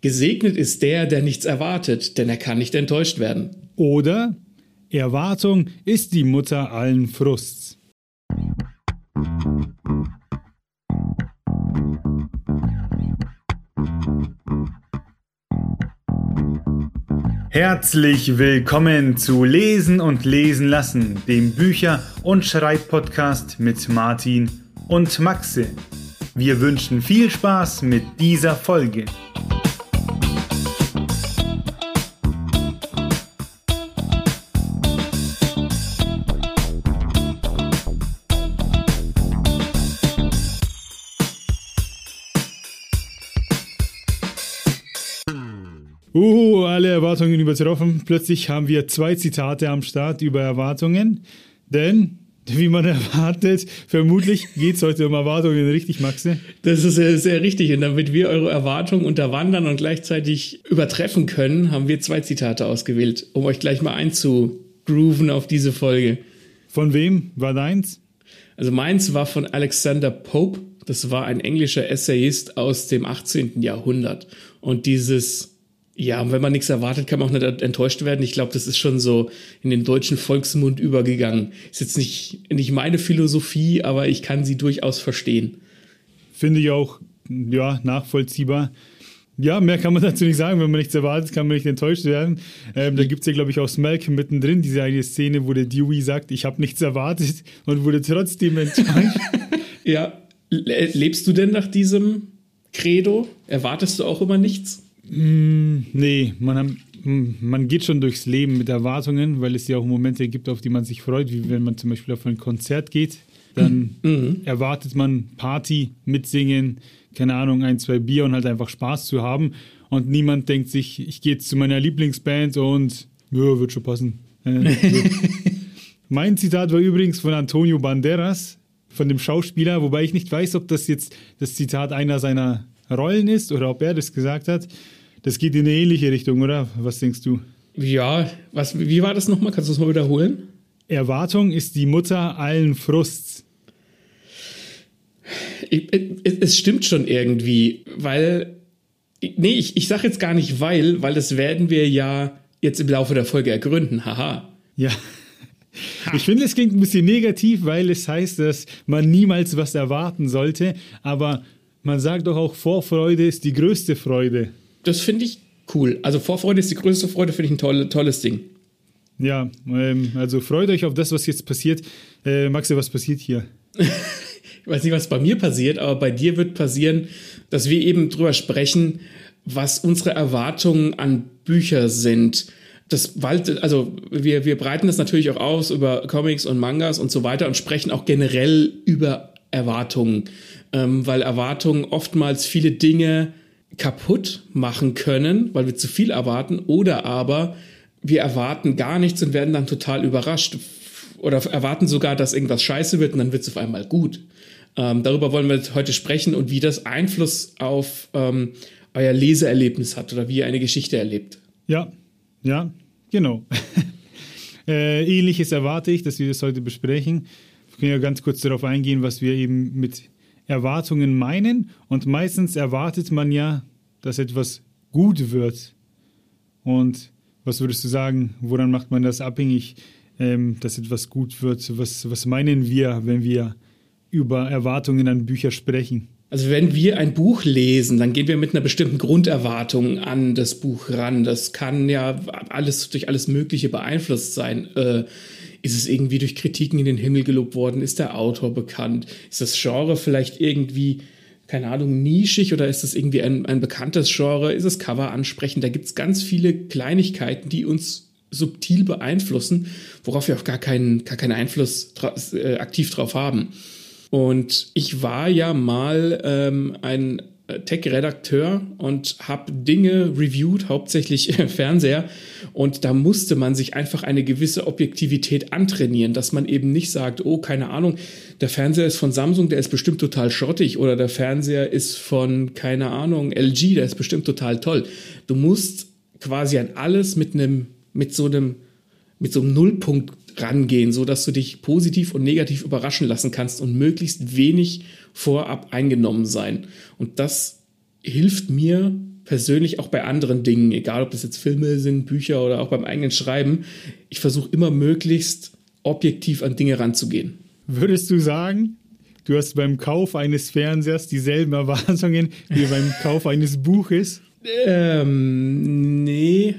Gesegnet ist der, der nichts erwartet, denn er kann nicht enttäuscht werden. Oder Erwartung ist die Mutter allen Frusts. Herzlich willkommen zu Lesen und Lesen lassen, dem Bücher- und Schreibpodcast mit Martin und Maxe. Wir wünschen viel Spaß mit dieser Folge. Erwartungen übertroffen. Plötzlich haben wir zwei Zitate am Start über Erwartungen. Denn, wie man erwartet, vermutlich geht es heute um Erwartungen, richtig, Maxe? Das ist sehr, sehr richtig. Und damit wir eure Erwartungen unterwandern und gleichzeitig übertreffen können, haben wir zwei Zitate ausgewählt, um euch gleich mal einzugrooven auf diese Folge. Von wem war deins? Also meins war von Alexander Pope. Das war ein englischer Essayist aus dem 18. Jahrhundert. Und dieses ja, und wenn man nichts erwartet, kann man auch nicht enttäuscht werden. Ich glaube, das ist schon so in den deutschen Volksmund übergegangen. Ist jetzt nicht, nicht meine Philosophie, aber ich kann sie durchaus verstehen. Finde ich auch, ja, nachvollziehbar. Ja, mehr kann man dazu nicht sagen. Wenn man nichts erwartet, kann man nicht enttäuscht werden. Ähm, da gibt es ja, glaube ich, auch Smelk mittendrin, diese eine Szene, wo der Dewey sagt, ich habe nichts erwartet und wurde trotzdem enttäuscht. ja, lebst du denn nach diesem Credo? Erwartest du auch immer nichts? Mm, nee, man, mm, man geht schon durchs Leben mit Erwartungen, weil es ja auch Momente gibt, auf die man sich freut, wie wenn man zum Beispiel auf ein Konzert geht. Dann mhm. erwartet man Party, mitsingen, keine Ahnung, ein, zwei Bier und halt einfach Spaß zu haben. Und niemand denkt sich, ich gehe jetzt zu meiner Lieblingsband und ja, wird schon passen. Äh, mein Zitat war übrigens von Antonio Banderas, von dem Schauspieler, wobei ich nicht weiß, ob das jetzt das Zitat einer seiner Rollen ist oder ob er das gesagt hat. Das geht in eine ähnliche Richtung, oder? Was denkst du? Ja, was, wie war das nochmal? Kannst du es mal wiederholen? Erwartung ist die Mutter allen Frusts. es stimmt schon irgendwie, weil. Nee, ich, ich sage jetzt gar nicht weil, weil das werden wir ja jetzt im Laufe der Folge ergründen. Haha. Ja. Ich finde, es klingt ein bisschen negativ, weil es heißt, dass man niemals was erwarten sollte. Aber man sagt doch auch, Vorfreude ist die größte Freude das finde ich cool. Also Vorfreude ist die größte Freude, finde ich ein tolle, tolles Ding. Ja, ähm, also freut euch auf das, was jetzt passiert. Äh, Maxi, was passiert hier? ich weiß nicht, was bei mir passiert, aber bei dir wird passieren, dass wir eben drüber sprechen, was unsere Erwartungen an Bücher sind. Das, also wir, wir breiten das natürlich auch aus über Comics und Mangas und so weiter und sprechen auch generell über Erwartungen, ähm, weil Erwartungen oftmals viele Dinge kaputt machen können, weil wir zu viel erwarten, oder aber wir erwarten gar nichts und werden dann total überrascht oder erwarten sogar, dass irgendwas scheiße wird und dann wird es auf einmal gut. Ähm, darüber wollen wir heute sprechen und wie das Einfluss auf ähm, euer Leseerlebnis hat oder wie ihr eine Geschichte erlebt. Ja, ja, genau. äh, ähnliches erwarte ich, dass wir das heute besprechen. Wir können ja ganz kurz darauf eingehen, was wir eben mit Erwartungen meinen. Und meistens erwartet man ja, dass etwas gut wird. Und was würdest du sagen, woran macht man das abhängig, ähm, dass etwas gut wird? Was, was meinen wir, wenn wir über Erwartungen an Bücher sprechen? Also wenn wir ein Buch lesen, dann gehen wir mit einer bestimmten Grunderwartung an das Buch ran. Das kann ja alles durch alles Mögliche beeinflusst sein. Äh, ist es irgendwie durch Kritiken in den Himmel gelobt worden? Ist der Autor bekannt? Ist das Genre vielleicht irgendwie, keine Ahnung, nischig oder ist das irgendwie ein, ein bekanntes Genre? Ist das Cover ansprechend? Da gibt es ganz viele Kleinigkeiten, die uns subtil beeinflussen, worauf wir auch gar keinen, gar keinen Einfluss äh, aktiv drauf haben. Und ich war ja mal ähm, ein Tech-Redakteur und habe Dinge reviewed, hauptsächlich Fernseher. Und da musste man sich einfach eine gewisse Objektivität antrainieren, dass man eben nicht sagt, oh, keine Ahnung, der Fernseher ist von Samsung, der ist bestimmt total schrottig oder der Fernseher ist von, keine Ahnung, LG, der ist bestimmt total toll. Du musst quasi an alles mit einem, mit so einem, mit so einem Nullpunkt rangehen, so dass du dich positiv und negativ überraschen lassen kannst und möglichst wenig vorab eingenommen sein. Und das hilft mir persönlich auch bei anderen Dingen, egal ob das jetzt Filme sind, Bücher oder auch beim eigenen Schreiben, ich versuche immer möglichst objektiv an Dinge ranzugehen. Würdest du sagen, du hast beim Kauf eines Fernsehers dieselben Erwartungen wie beim Kauf eines Buches? Ähm, nee.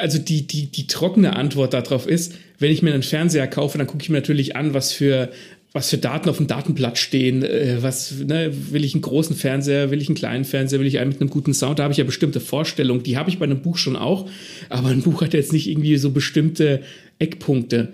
Also die, die, die trockene Antwort darauf ist, wenn ich mir einen Fernseher kaufe, dann gucke ich mir natürlich an, was für was für Daten auf dem Datenblatt stehen, äh, was ne, will ich einen großen Fernseher, will ich einen kleinen Fernseher, will ich einen mit einem guten Sound, da habe ich ja bestimmte Vorstellungen, die habe ich bei einem Buch schon auch, aber ein Buch hat jetzt nicht irgendwie so bestimmte Eckpunkte.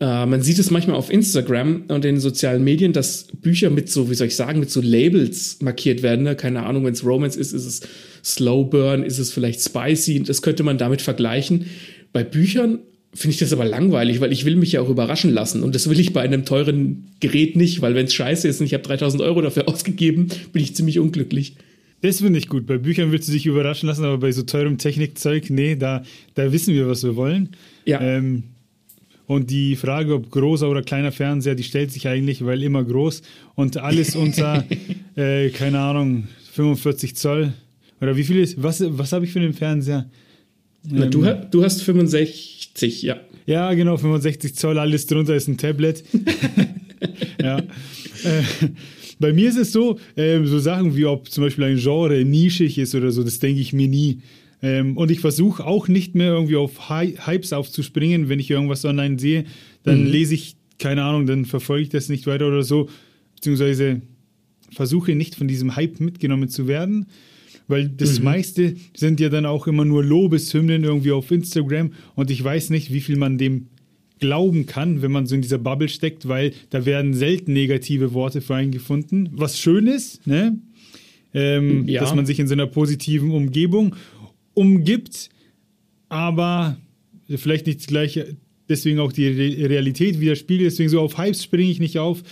Äh, man sieht es manchmal auf Instagram und in sozialen Medien, dass Bücher mit so, wie soll ich sagen, mit so Labels markiert werden. Ne? Keine Ahnung, wenn es Romance ist, ist es Slow Burn, ist es vielleicht Spicy, das könnte man damit vergleichen. Bei Büchern finde ich das aber langweilig, weil ich will mich ja auch überraschen lassen. Und das will ich bei einem teuren Gerät nicht, weil wenn es scheiße ist und ich habe 3000 Euro dafür ausgegeben, bin ich ziemlich unglücklich. Das finde ich gut. Bei Büchern willst du dich überraschen lassen, aber bei so teurem Technikzeug, nee, da, da wissen wir, was wir wollen. Ja. Ähm, und die Frage, ob großer oder kleiner Fernseher, die stellt sich eigentlich, weil immer groß und alles unter, äh, keine Ahnung, 45 Zoll. Oder wie viel ist, was, was habe ich für einen Fernseher? Na, du, ähm, du hast 65, ja. Ja, genau, 65 Zoll, alles drunter ist ein Tablet. ja. Äh, bei mir ist es so, äh, so Sachen wie ob zum Beispiel ein Genre nischig ist oder so, das denke ich mir nie. Ähm, und ich versuche auch nicht mehr irgendwie auf Hy Hypes aufzuspringen, wenn ich irgendwas online sehe, dann mhm. lese ich, keine Ahnung, dann verfolge ich das nicht weiter oder so, beziehungsweise versuche nicht von diesem Hype mitgenommen zu werden weil das mhm. meiste sind ja dann auch immer nur Lobeshymnen irgendwie auf Instagram und ich weiß nicht, wie viel man dem glauben kann, wenn man so in dieser Bubble steckt, weil da werden selten negative Worte für einen gefunden, was schön ist, ne? Ähm, ja. dass man sich in so einer positiven Umgebung umgibt, aber vielleicht nicht gleich deswegen auch die Realität widerspiegelt, deswegen so auf Hypes springe ich nicht auf,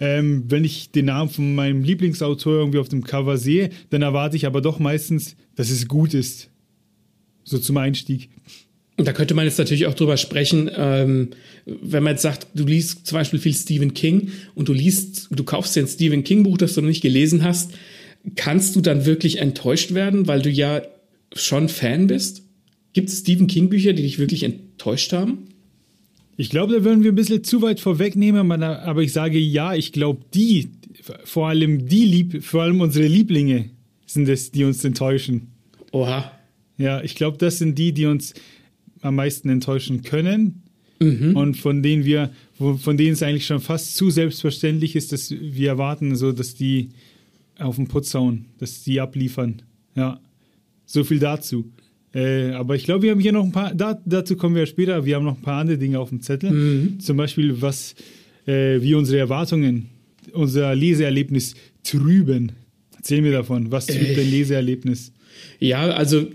ähm, wenn ich den Namen von meinem Lieblingsautor irgendwie auf dem Cover sehe, dann erwarte ich aber doch meistens, dass es gut ist. So zum Einstieg. Da könnte man jetzt natürlich auch drüber sprechen, ähm, wenn man jetzt sagt, du liest zum Beispiel viel Stephen King und du liest, du kaufst dir ein Stephen King Buch, das du noch nicht gelesen hast, kannst du dann wirklich enttäuscht werden, weil du ja schon Fan bist? Gibt es Stephen King Bücher, die dich wirklich enttäuscht haben? Ich glaube, da würden wir ein bisschen zu weit vorwegnehmen, aber ich sage ja, ich glaube, die, vor allem die, Lieb vor allem unsere Lieblinge sind es, die uns enttäuschen. Oha. Ja, ich glaube, das sind die, die uns am meisten enttäuschen können mhm. und von denen wir, von denen es eigentlich schon fast zu selbstverständlich ist, dass wir erwarten, so dass die auf den Putz hauen, dass die abliefern. Ja, so viel dazu. Äh, aber ich glaube, wir haben hier noch ein paar, da, dazu kommen wir später, wir haben noch ein paar andere Dinge auf dem Zettel. Mhm. Zum Beispiel, was, äh, wie unsere Erwartungen, unser Leseerlebnis trüben. Erzähl mir davon, was trübt äh. dein Leseerlebnis? Ja, also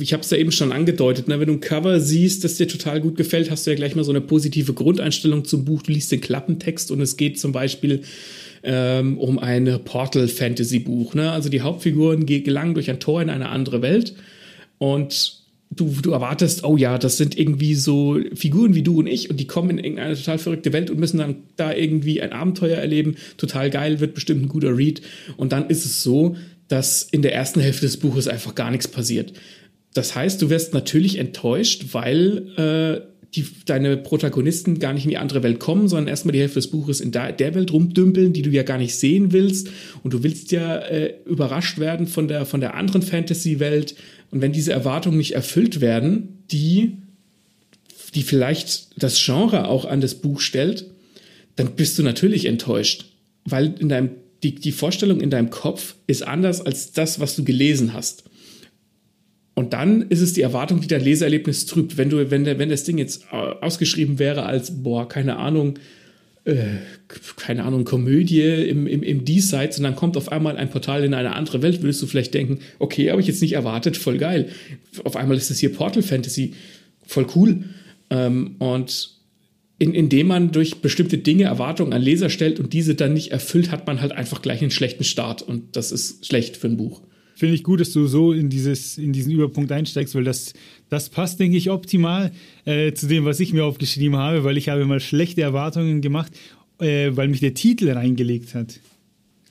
ich habe es ja eben schon angedeutet, ne? wenn du ein Cover siehst, das dir total gut gefällt, hast du ja gleich mal so eine positive Grundeinstellung zum Buch. Du liest den Klappentext und es geht zum Beispiel ähm, um ein Portal-Fantasy-Buch. Ne? Also die Hauptfiguren gelangen durch ein Tor in eine andere Welt und du, du erwartest, oh ja, das sind irgendwie so Figuren wie du und ich und die kommen in irgendeine total verrückte Welt und müssen dann da irgendwie ein Abenteuer erleben. Total geil, wird bestimmt ein guter Read. Und dann ist es so, dass in der ersten Hälfte des Buches einfach gar nichts passiert. Das heißt, du wirst natürlich enttäuscht, weil äh, die, deine Protagonisten gar nicht in die andere Welt kommen, sondern erstmal die Hälfte des Buches in der, der Welt rumdümpeln, die du ja gar nicht sehen willst. Und du willst ja äh, überrascht werden von der, von der anderen Fantasy-Welt. Und wenn diese Erwartungen nicht erfüllt werden, die, die vielleicht das Genre auch an das Buch stellt, dann bist du natürlich enttäuscht. Weil in deinem, die, die Vorstellung in deinem Kopf ist anders als das, was du gelesen hast. Und dann ist es die Erwartung, die dein Leseerlebnis trübt. Wenn du, wenn, der, wenn das Ding jetzt ausgeschrieben wäre als, boah, keine Ahnung, keine Ahnung, Komödie im, im, im Diesseits und dann kommt auf einmal ein Portal in eine andere Welt, würdest du vielleicht denken, okay, habe ich jetzt nicht erwartet, voll geil. Auf einmal ist das hier Portal Fantasy, voll cool. Ähm, und in, indem man durch bestimmte Dinge Erwartungen an Leser stellt und diese dann nicht erfüllt, hat man halt einfach gleich einen schlechten Start und das ist schlecht für ein Buch finde ich gut, dass du so in, dieses, in diesen Überpunkt einsteigst, weil das, das passt, denke ich, optimal äh, zu dem, was ich mir aufgeschrieben habe, weil ich habe mal schlechte Erwartungen gemacht, äh, weil mich der Titel reingelegt hat.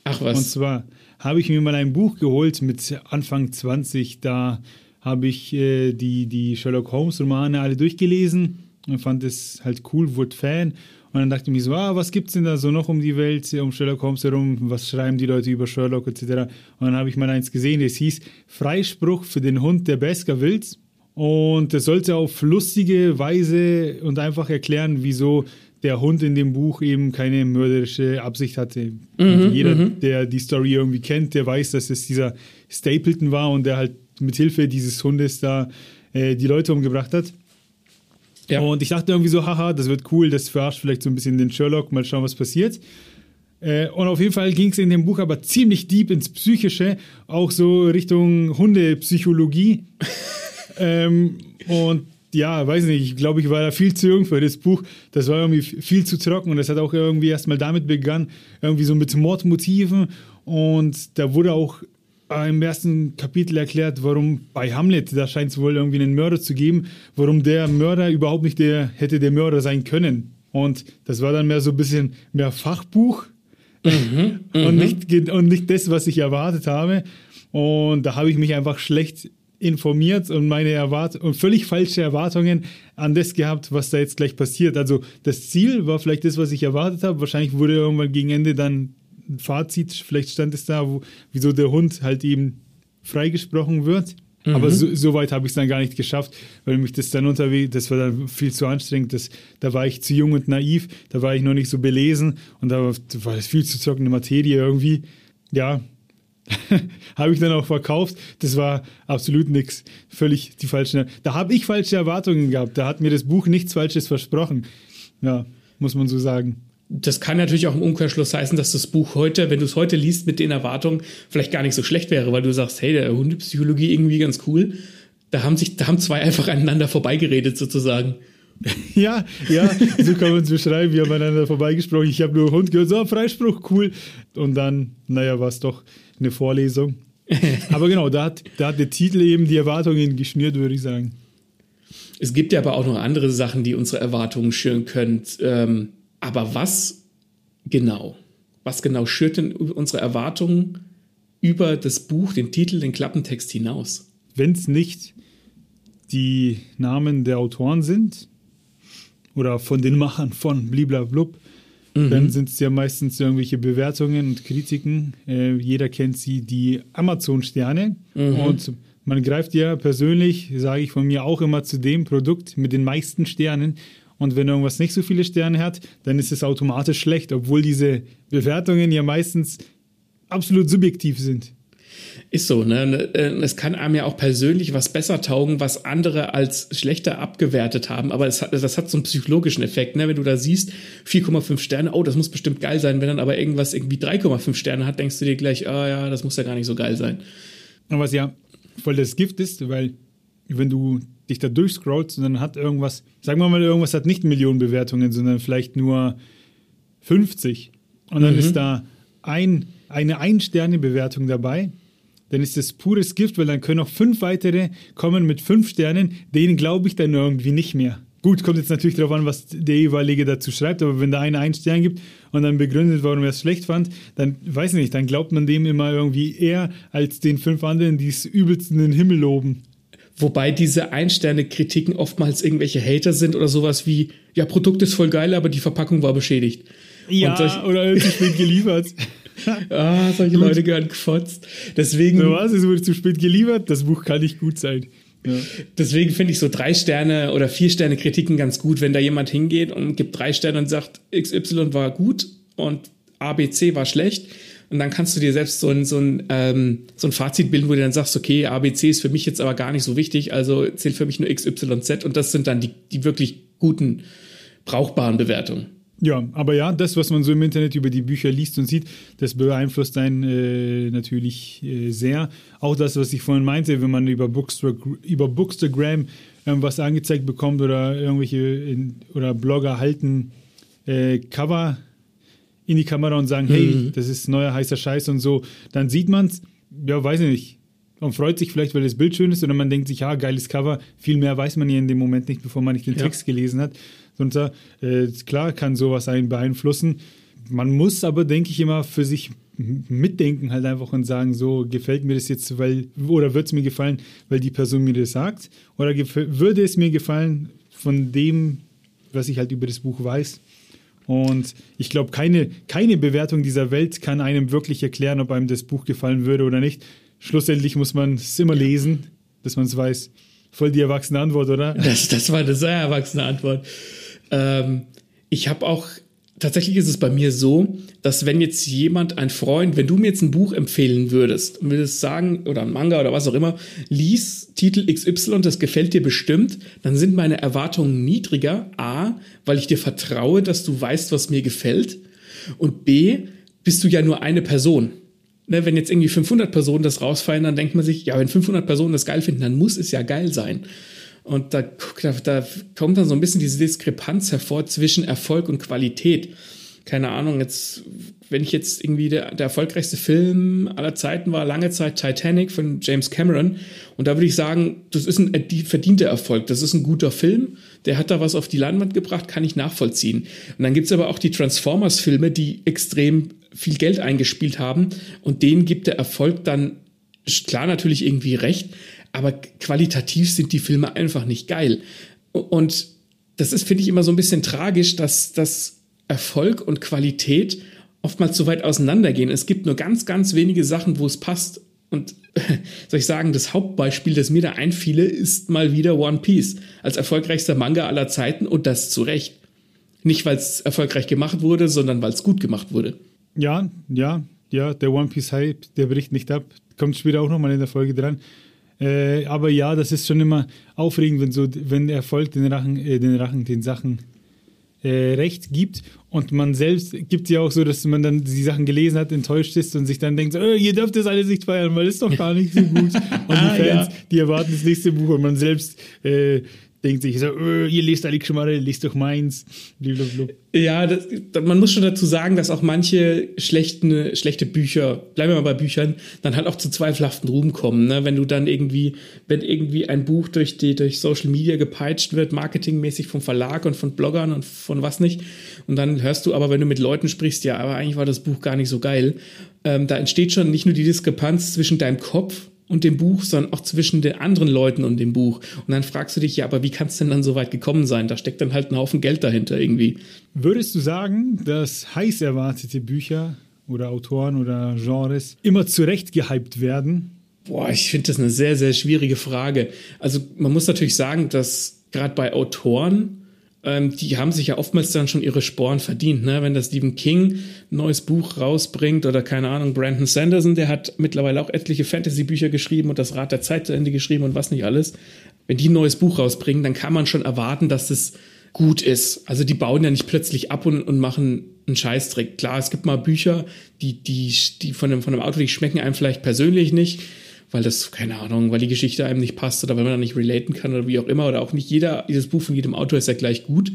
Ach was. Und zwar habe ich mir mal ein Buch geholt mit Anfang 20. Da habe ich äh, die, die Sherlock Holmes-Romane alle durchgelesen und fand es halt cool, wurde Fan. Und dann dachte ich mir so, ah, was gibt es denn da so noch um die Welt, um Sherlock Holmes herum? Was schreiben die Leute über Sherlock etc.? Und dann habe ich mal eins gesehen, das hieß Freispruch für den Hund der Baskervilles. Und das sollte auf lustige Weise und einfach erklären, wieso der Hund in dem Buch eben keine mörderische Absicht hatte. Mhm, jeder, mhm. der die Story irgendwie kennt, der weiß, dass es dieser Stapleton war und der halt mit Hilfe dieses Hundes da äh, die Leute umgebracht hat. Ja. Und ich dachte irgendwie so, haha, das wird cool, das verarscht vielleicht so ein bisschen den Sherlock, mal schauen, was passiert. Äh, und auf jeden Fall ging es in dem Buch aber ziemlich deep ins Psychische, auch so Richtung Hundepsychologie. ähm, und ja, weiß nicht, ich glaube, ich war da viel zu jung für das Buch. Das war irgendwie viel zu trocken und das hat auch irgendwie erstmal damit begonnen, irgendwie so mit Mordmotiven. Und da wurde auch im ersten Kapitel erklärt, warum bei Hamlet, da scheint es wohl irgendwie einen Mörder zu geben, warum der Mörder überhaupt nicht der hätte der Mörder sein können. Und das war dann mehr so ein bisschen mehr Fachbuch mhm, und, mhm. nicht, und nicht das, was ich erwartet habe. Und da habe ich mich einfach schlecht informiert und meine Erwartungen und völlig falsche Erwartungen an das gehabt, was da jetzt gleich passiert. Also das Ziel war vielleicht das, was ich erwartet habe. Wahrscheinlich wurde irgendwann gegen Ende dann ein Fazit, vielleicht stand es da, wo, wieso der Hund halt eben freigesprochen wird. Mhm. Aber so, so weit habe ich es dann gar nicht geschafft, weil mich das dann unterwegs, das war dann viel zu anstrengend. Das, da war ich zu jung und naiv, da war ich noch nicht so belesen und da war, da war das viel zu trockene Materie irgendwie. Ja, habe ich dann auch verkauft. Das war absolut nichts. Völlig die falschen. Da habe ich falsche Erwartungen gehabt. Da hat mir das Buch nichts Falsches versprochen. Ja, muss man so sagen. Das kann natürlich auch im Umkehrschluss heißen, dass das Buch heute, wenn du es heute liest mit den Erwartungen, vielleicht gar nicht so schlecht wäre, weil du sagst, hey, der Hundepsychologie irgendwie ganz cool. Da haben sich, da haben zwei einfach aneinander vorbeigeredet sozusagen. Ja, ja, so kann man es beschreiben. Wir haben aneinander vorbeigesprochen. Ich habe nur Hund gehört, so Freispruch, cool. Und dann, naja, war es doch eine Vorlesung. aber genau, da hat, da hat der Titel eben die Erwartungen geschnürt, würde ich sagen. Es gibt ja aber auch noch andere Sachen, die unsere Erwartungen schüren können. Ähm, aber was genau? Was genau schürt denn unsere Erwartungen über das Buch, den Titel, den Klappentext hinaus? Wenn es nicht die Namen der Autoren sind oder von den Machern von Bliblablub, Mhm. Dann sind es ja meistens irgendwelche Bewertungen und Kritiken. Äh, jeder kennt sie, die Amazon-Sterne. Mhm. Und man greift ja persönlich, sage ich von mir auch immer, zu dem Produkt mit den meisten Sternen. Und wenn irgendwas nicht so viele Sterne hat, dann ist es automatisch schlecht, obwohl diese Bewertungen ja meistens absolut subjektiv sind. Ist so, ne? Äh, es kann einem ja auch persönlich was besser taugen, was andere als schlechter abgewertet haben. Aber es hat, das hat so einen psychologischen Effekt, ne? Wenn du da siehst, 4,5 Sterne, oh, das muss bestimmt geil sein. Wenn dann aber irgendwas irgendwie 3,5 Sterne hat, denkst du dir gleich, ah oh, ja, das muss ja gar nicht so geil sein. Aber was ja voll das Gift ist, weil wenn du dich da durchscrollst und dann hat irgendwas, sagen wir mal, irgendwas hat nicht Millionen Bewertungen, sondern vielleicht nur 50. Und dann mhm. ist da ein, eine Ein-Sterne-Bewertung dabei dann ist das pures Gift, weil dann können auch fünf weitere kommen mit fünf Sternen, denen glaube ich dann irgendwie nicht mehr. Gut, kommt jetzt natürlich darauf an, was der jeweilige dazu schreibt, aber wenn da einer einen Stern gibt und dann begründet, warum er es schlecht fand, dann weiß ich nicht, dann glaubt man dem immer irgendwie eher als den fünf anderen, die es übelst in den Himmel loben. Wobei diese Ein-Sterne-Kritiken oftmals irgendwelche Hater sind oder sowas wie, ja, Produkt ist voll geil, aber die Verpackung war beschädigt. Ja, oder zu spät geliefert. ah, solche gut. Leute gehören gefotzt. Deswegen. So was, es wurde zu spät geliefert, das Buch kann nicht gut sein. Ja. Deswegen finde ich so drei Sterne oder vier Sterne Kritiken ganz gut, wenn da jemand hingeht und gibt drei Sterne und sagt, XY war gut und ABC war schlecht. Und dann kannst du dir selbst so ein, so ein, ähm, so ein Fazit bilden, wo du dann sagst, okay, ABC ist für mich jetzt aber gar nicht so wichtig, also zählt für mich nur XYZ und das sind dann die, die wirklich guten, brauchbaren Bewertungen. Ja, aber ja, das, was man so im Internet über die Bücher liest und sieht, das beeinflusst einen äh, natürlich äh, sehr. Auch das, was ich vorhin meinte, wenn man über, Bookster, über Bookstagram irgendwas angezeigt bekommt oder irgendwelche in, oder Blogger halten äh, Cover in die Kamera und sagen, mhm. hey, das ist neuer heißer Scheiß und so, dann sieht man es, ja, weiß ich nicht. Man freut sich vielleicht, weil das Bild schön ist, oder man denkt sich, ja, geiles Cover. Viel mehr weiß man ja in dem Moment nicht, bevor man nicht den ja. Text gelesen hat drunter. Äh, klar kann sowas einen beeinflussen. Man muss aber, denke ich, immer für sich mitdenken halt einfach und sagen, so gefällt mir das jetzt, weil, oder wird es mir gefallen, weil die Person mir das sagt, oder würde es mir gefallen von dem, was ich halt über das Buch weiß. Und ich glaube, keine, keine Bewertung dieser Welt kann einem wirklich erklären, ob einem das Buch gefallen würde oder nicht. Schlussendlich muss man es immer lesen, dass man es weiß. Voll die erwachsene Antwort, oder? Das, das war eine sehr erwachsene Antwort. Ähm, ich habe auch tatsächlich ist es bei mir so, dass wenn jetzt jemand, ein Freund, wenn du mir jetzt ein Buch empfehlen würdest und würdest sagen, oder ein Manga oder was auch immer, lies Titel XY, das gefällt dir bestimmt, dann sind meine Erwartungen niedriger. A, weil ich dir vertraue, dass du weißt, was mir gefällt. Und B, bist du ja nur eine Person. Ne, wenn jetzt irgendwie 500 Personen das rausfallen, dann denkt man sich, ja, wenn 500 Personen das geil finden, dann muss es ja geil sein. Und da, da, da kommt dann so ein bisschen diese Diskrepanz hervor zwischen Erfolg und Qualität. Keine Ahnung, jetzt, wenn ich jetzt irgendwie der, der erfolgreichste Film aller Zeiten war, lange Zeit Titanic von James Cameron. Und da würde ich sagen, das ist ein verdienter Erfolg. Das ist ein guter Film. Der hat da was auf die Leinwand gebracht, kann ich nachvollziehen. Und dann gibt's aber auch die Transformers-Filme, die extrem viel Geld eingespielt haben. Und denen gibt der Erfolg dann klar natürlich irgendwie recht aber qualitativ sind die Filme einfach nicht geil. Und das ist, finde ich, immer so ein bisschen tragisch, dass, dass Erfolg und Qualität oftmals so weit auseinandergehen. Es gibt nur ganz, ganz wenige Sachen, wo es passt. Und soll ich sagen, das Hauptbeispiel, das mir da einfiele, ist mal wieder One Piece als erfolgreichster Manga aller Zeiten und das zu Recht. Nicht, weil es erfolgreich gemacht wurde, sondern weil es gut gemacht wurde. Ja, ja, ja, der One Piece Hype, der bricht nicht ab. Kommt später auch nochmal in der Folge dran. Äh, aber ja, das ist schon immer aufregend, wenn so, wenn Erfolg den Rachen, äh, den Rachen, den Sachen äh, recht gibt und man selbst gibt ja auch so, dass man dann die Sachen gelesen hat, enttäuscht ist und sich dann denkt, so, oh, ihr dürft das alles nicht feiern, weil es doch gar nicht so gut. Und ah, die Fans, ja. die erwarten das nächste Buch und man selbst äh, denkt sich so, oh, ihr lest Alex Schmarre, lest doch meins. Blablabla. Ja, das, man muss schon dazu sagen, dass auch manche schlechten, schlechte Bücher, bleiben wir mal bei Büchern, dann halt auch zu zweifelhaften Ruhm kommen. Ne? Wenn du dann irgendwie, wenn irgendwie ein Buch durch, die, durch Social Media gepeitscht wird, marketingmäßig vom Verlag und von Bloggern und von was nicht, und dann hörst du aber, wenn du mit Leuten sprichst, ja, aber eigentlich war das Buch gar nicht so geil, ähm, da entsteht schon nicht nur die Diskrepanz zwischen deinem Kopf und dem Buch, sondern auch zwischen den anderen Leuten und dem Buch. Und dann fragst du dich, ja, aber wie kann es denn dann so weit gekommen sein? Da steckt dann halt ein Haufen Geld dahinter irgendwie. Würdest du sagen, dass heiß erwartete Bücher oder Autoren oder Genres immer zurecht gehypt werden? Boah, ich finde das eine sehr, sehr schwierige Frage. Also man muss natürlich sagen, dass gerade bei Autoren ähm, die haben sich ja oftmals dann schon ihre Sporen verdient. Ne? Wenn der Stephen King ein neues Buch rausbringt oder keine Ahnung, Brandon Sanderson, der hat mittlerweile auch etliche Fantasy-Bücher geschrieben und das Rad der Zeit zu Ende geschrieben und was nicht alles. Wenn die ein neues Buch rausbringen, dann kann man schon erwarten, dass es gut ist. Also die bauen ja nicht plötzlich ab und, und machen einen Scheißtrick. Klar, es gibt mal Bücher, die, die, die von einem, von einem Autor, die schmecken einem vielleicht persönlich nicht weil das, keine Ahnung, weil die Geschichte einem nicht passt oder weil man da nicht relaten kann oder wie auch immer. Oder auch nicht jeder, jedes Buch von jedem Autor ist ja gleich gut.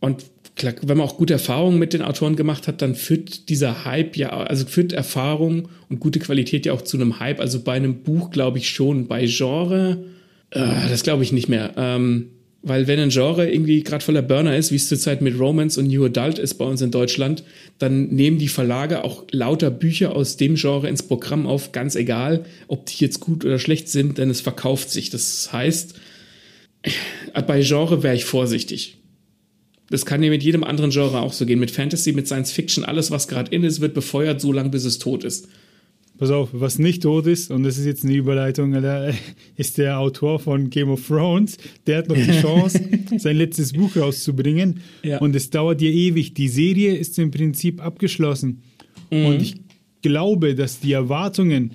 Und klar, wenn man auch gute Erfahrungen mit den Autoren gemacht hat, dann führt dieser Hype ja, also führt Erfahrung und gute Qualität ja auch zu einem Hype. Also bei einem Buch glaube ich schon, bei Genre, äh, das glaube ich nicht mehr. Ähm, weil wenn ein Genre irgendwie gerade voller Burner ist, wie es zurzeit mit Romance und New Adult ist bei uns in Deutschland, dann nehmen die Verlage auch lauter Bücher aus dem Genre ins Programm auf, ganz egal, ob die jetzt gut oder schlecht sind, denn es verkauft sich. Das heißt, bei Genre wäre ich vorsichtig. Das kann ja mit jedem anderen Genre auch so gehen. Mit Fantasy, mit Science Fiction, alles, was gerade in ist, wird befeuert, so lange bis es tot ist. Pass auf, was nicht tot ist, und das ist jetzt eine Überleitung, ist der Autor von Game of Thrones. Der hat noch die Chance, sein letztes Buch rauszubringen. Ja. Und es dauert ja ewig. Die Serie ist im Prinzip abgeschlossen. Mhm. Und ich glaube, dass die Erwartungen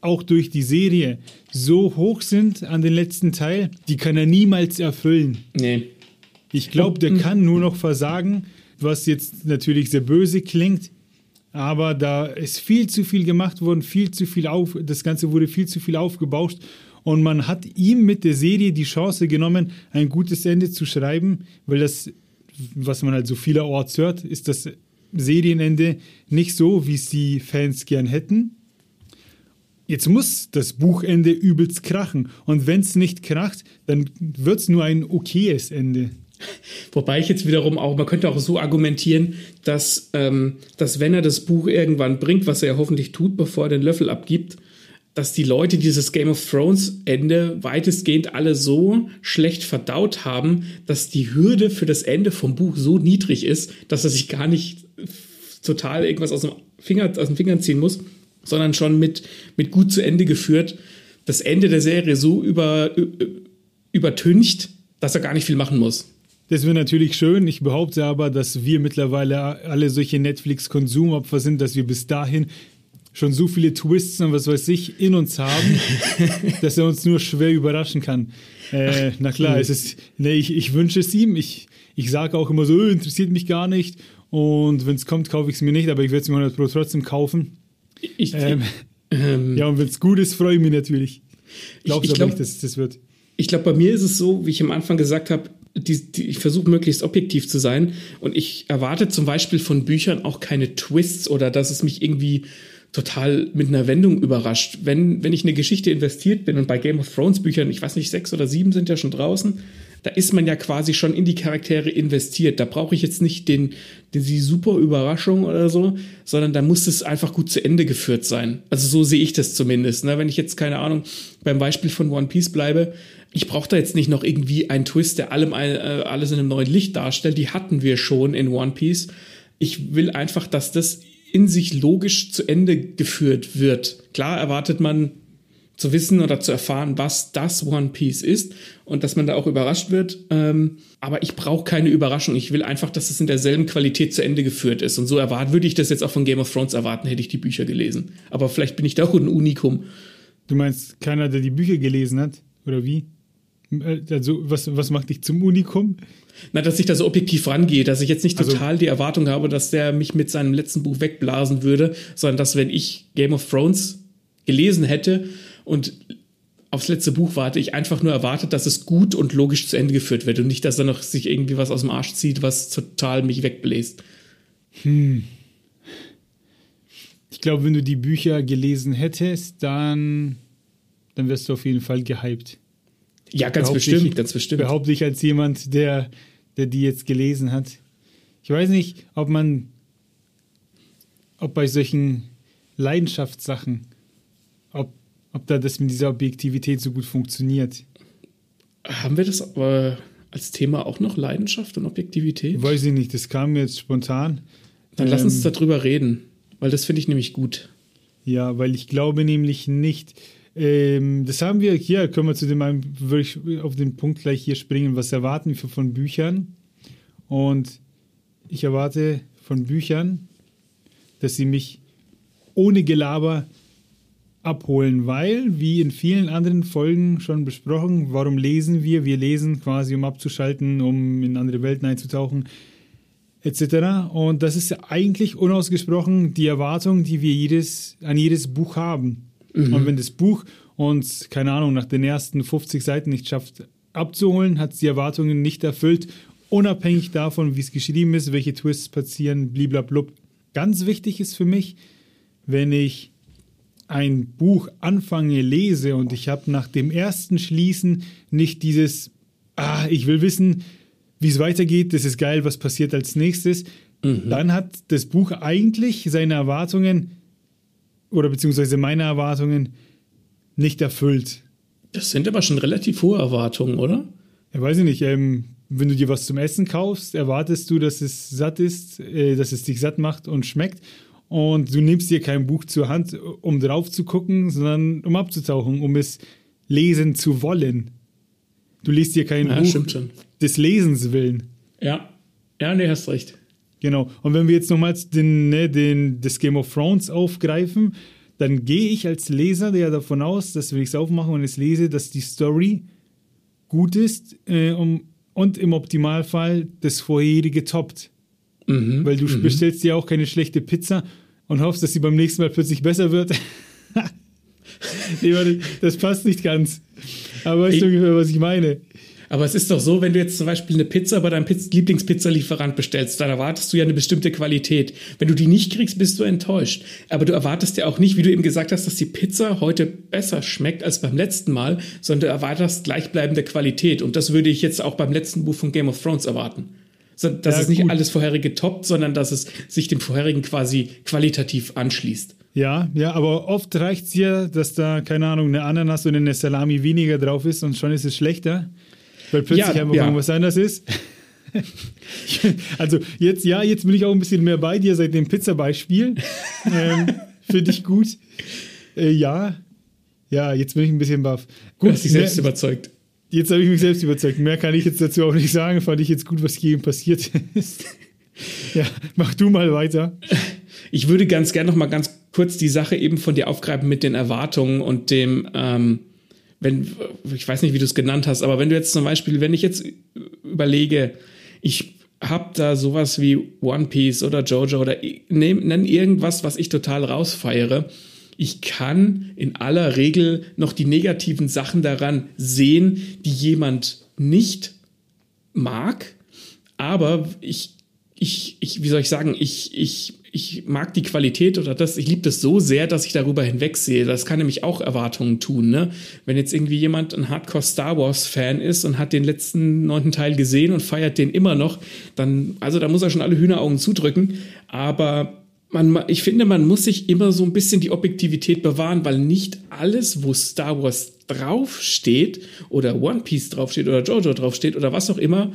auch durch die Serie so hoch sind an den letzten Teil, die kann er niemals erfüllen. Nee. Ich glaube, der kann nur noch versagen, was jetzt natürlich sehr böse klingt aber da ist viel zu viel gemacht worden, viel zu viel auf, das Ganze wurde viel zu viel aufgebauscht und man hat ihm mit der Serie die Chance genommen, ein gutes Ende zu schreiben, weil das, was man halt so vielerorts hört, ist das Serienende nicht so, wie es die Fans gern hätten. Jetzt muss das Buchende übelst krachen. Und wenn es nicht kracht, dann wird es nur ein okayes Ende. Wobei ich jetzt wiederum auch, man könnte auch so argumentieren, dass, ähm, dass wenn er das Buch irgendwann bringt, was er ja hoffentlich tut, bevor er den Löffel abgibt, dass die Leute dieses Game of Thrones Ende weitestgehend alle so schlecht verdaut haben, dass die Hürde für das Ende vom Buch so niedrig ist, dass er sich gar nicht total irgendwas aus dem Finger, aus den Fingern ziehen muss, sondern schon mit, mit gut zu Ende geführt, das Ende der Serie so über, übertüncht, dass er gar nicht viel machen muss. Das wäre natürlich schön. Ich behaupte aber, dass wir mittlerweile alle solche Netflix-Konsumopfer sind, dass wir bis dahin schon so viele Twists und was weiß ich in uns haben, dass er uns nur schwer überraschen kann. Äh, na klar, es ist, nee, ich, ich wünsche es ihm. Ich, ich sage auch immer so, äh, interessiert mich gar nicht. Und wenn es kommt, kaufe ich es mir nicht, aber ich werde es mir 100 Pro trotzdem kaufen. Ich, ähm, ähm, ja, und wenn es gut ist, freue ich mich natürlich. Glaubst ich, ich glaub, nicht, dass es das wird? Ich glaube, bei mir ist es so, wie ich am Anfang gesagt habe, die, die, ich versuche möglichst objektiv zu sein und ich erwarte zum Beispiel von Büchern auch keine Twists oder dass es mich irgendwie total mit einer Wendung überrascht. Wenn, wenn ich eine Geschichte investiert bin und bei Game of Thrones Büchern, ich weiß nicht, sechs oder sieben sind ja schon draußen, da ist man ja quasi schon in die Charaktere investiert. Da brauche ich jetzt nicht den, den, die super Überraschung oder so, sondern da muss es einfach gut zu Ende geführt sein. Also so sehe ich das zumindest. Ne? Wenn ich jetzt, keine Ahnung, beim Beispiel von One Piece bleibe, ich brauche da jetzt nicht noch irgendwie einen Twist, der allem, äh, alles in einem neuen Licht darstellt. Die hatten wir schon in One Piece. Ich will einfach, dass das in sich logisch zu Ende geführt wird. Klar erwartet man zu wissen oder zu erfahren, was das One Piece ist und dass man da auch überrascht wird. Ähm, aber ich brauche keine Überraschung. Ich will einfach, dass es in derselben Qualität zu Ende geführt ist. Und so erwarten, würde ich das jetzt auch von Game of Thrones erwarten, hätte ich die Bücher gelesen. Aber vielleicht bin ich da auch ein Unikum. Du meinst keiner, der die Bücher gelesen hat? Oder wie? Äh, also, was, was macht dich zum Unikum? Na, dass ich da so objektiv rangehe, dass ich jetzt nicht also total also, die Erwartung habe, dass der mich mit seinem letzten Buch wegblasen würde, sondern dass, wenn ich Game of Thrones gelesen hätte und aufs letzte Buch warte, ich einfach nur erwartet, dass es gut und logisch zu Ende geführt wird und nicht, dass er noch sich irgendwie was aus dem Arsch zieht, was total mich wegbläst. Hm. Ich glaube, wenn du die Bücher gelesen hättest, dann, dann wärst du auf jeden Fall gehypt. Ja, ganz bestimmt, ich, ganz bestimmt. Behaupte ich als jemand, der, der die jetzt gelesen hat. Ich weiß nicht, ob man, ob bei solchen Leidenschaftssachen, ob, da das mit dieser Objektivität so gut funktioniert. Haben wir das aber als Thema auch noch Leidenschaft und Objektivität? Weiß ich nicht, das kam mir jetzt spontan. Dann ähm, lass uns ähm, darüber reden, weil das finde ich nämlich gut. Ja, weil ich glaube nämlich nicht, ähm, das haben wir, hier können wir zu dem, würde ich auf den Punkt gleich hier springen, was erwarten wir von Büchern? Und ich erwarte von Büchern, dass sie mich ohne Gelaber abholen, weil, wie in vielen anderen Folgen schon besprochen, warum lesen wir? Wir lesen quasi, um abzuschalten, um in andere Welten einzutauchen, etc. Und das ist eigentlich unausgesprochen die Erwartung, die wir jedes, an jedes Buch haben. Mhm. Und wenn das Buch uns, keine Ahnung, nach den ersten 50 Seiten nicht schafft abzuholen, hat es die Erwartungen nicht erfüllt, unabhängig davon, wie es geschrieben ist, welche Twists passieren, bliblablub. Ganz wichtig ist für mich, wenn ich ein Buch anfange, lese und ich habe nach dem ersten Schließen nicht dieses, ah, ich will wissen, wie es weitergeht, das ist geil, was passiert als nächstes, mhm. dann hat das Buch eigentlich seine Erwartungen oder beziehungsweise meine Erwartungen nicht erfüllt. Das sind aber schon relativ hohe Erwartungen, oder? Ja, weiß ich nicht. Ähm, wenn du dir was zum Essen kaufst, erwartest du, dass es satt ist, äh, dass es dich satt macht und schmeckt. Und du nimmst dir kein Buch zur Hand, um drauf zu gucken, sondern um abzutauchen, um es lesen zu wollen. Du liest dir kein ja, Buch des Lesens willen. Ja, ja, nee, hast recht. Genau. Und wenn wir jetzt nochmals den, ne, den, das Game of Thrones aufgreifen, dann gehe ich als Leser ja davon aus, dass wenn ich es aufmache und es lese, dass die Story gut ist äh, um, und im Optimalfall das vorherige toppt. Mhm, Weil du mhm. bestellst dir auch keine schlechte Pizza und hoffst, dass sie beim nächsten Mal plötzlich besser wird. nee, warte, das passt nicht ganz. Aber weißt du ungefähr, was ich meine? Aber es ist doch so, wenn du jetzt zum Beispiel eine Pizza bei deinem Piz Lieblingspizzalieferant bestellst, dann erwartest du ja eine bestimmte Qualität. Wenn du die nicht kriegst, bist du enttäuscht. Aber du erwartest ja auch nicht, wie du eben gesagt hast, dass die Pizza heute besser schmeckt als beim letzten Mal, sondern du erwartest gleichbleibende Qualität. Und das würde ich jetzt auch beim letzten Buch von Game of Thrones erwarten. So, dass ja, es nicht gut. alles vorherige toppt, sondern dass es sich dem vorherigen quasi qualitativ anschließt. Ja, ja, aber oft reicht es ja, dass da, keine Ahnung, eine Ananas oder eine Salami weniger drauf ist und schon ist es schlechter, weil plötzlich ja, einfach ja. irgendwas anders ist. also jetzt, ja, jetzt bin ich auch ein bisschen mehr bei dir seit dem Pizza-Beispiel. ähm, Finde ich gut. Äh, ja, ja, jetzt bin ich ein bisschen baff. Gut, du hast dich selbst mehr, überzeugt. Jetzt habe ich mich selbst überzeugt. Mehr kann ich jetzt dazu auch nicht sagen. Fand ich jetzt gut, was hier passiert ist. ja, mach du mal weiter. Ich würde ganz gerne noch mal ganz kurz die Sache eben von dir aufgreifen mit den Erwartungen und dem, ähm, wenn, ich weiß nicht, wie du es genannt hast, aber wenn du jetzt zum Beispiel, wenn ich jetzt überlege, ich habe da sowas wie One Piece oder Jojo oder nenn irgendwas, was ich total rausfeiere, ich kann in aller Regel noch die negativen Sachen daran sehen, die jemand nicht mag, aber ich, ich, ich, wie soll ich sagen, ich, ich, ich mag die Qualität oder das, ich liebe das so sehr, dass ich darüber hinwegsehe. Das kann nämlich auch Erwartungen tun, ne? Wenn jetzt irgendwie jemand ein Hardcore Star Wars Fan ist und hat den letzten neunten Teil gesehen und feiert den immer noch, dann, also da muss er schon alle Hühneraugen zudrücken, aber man, ich finde, man muss sich immer so ein bisschen die Objektivität bewahren, weil nicht alles, wo Star Wars draufsteht oder One Piece draufsteht oder Jojo draufsteht oder was auch immer,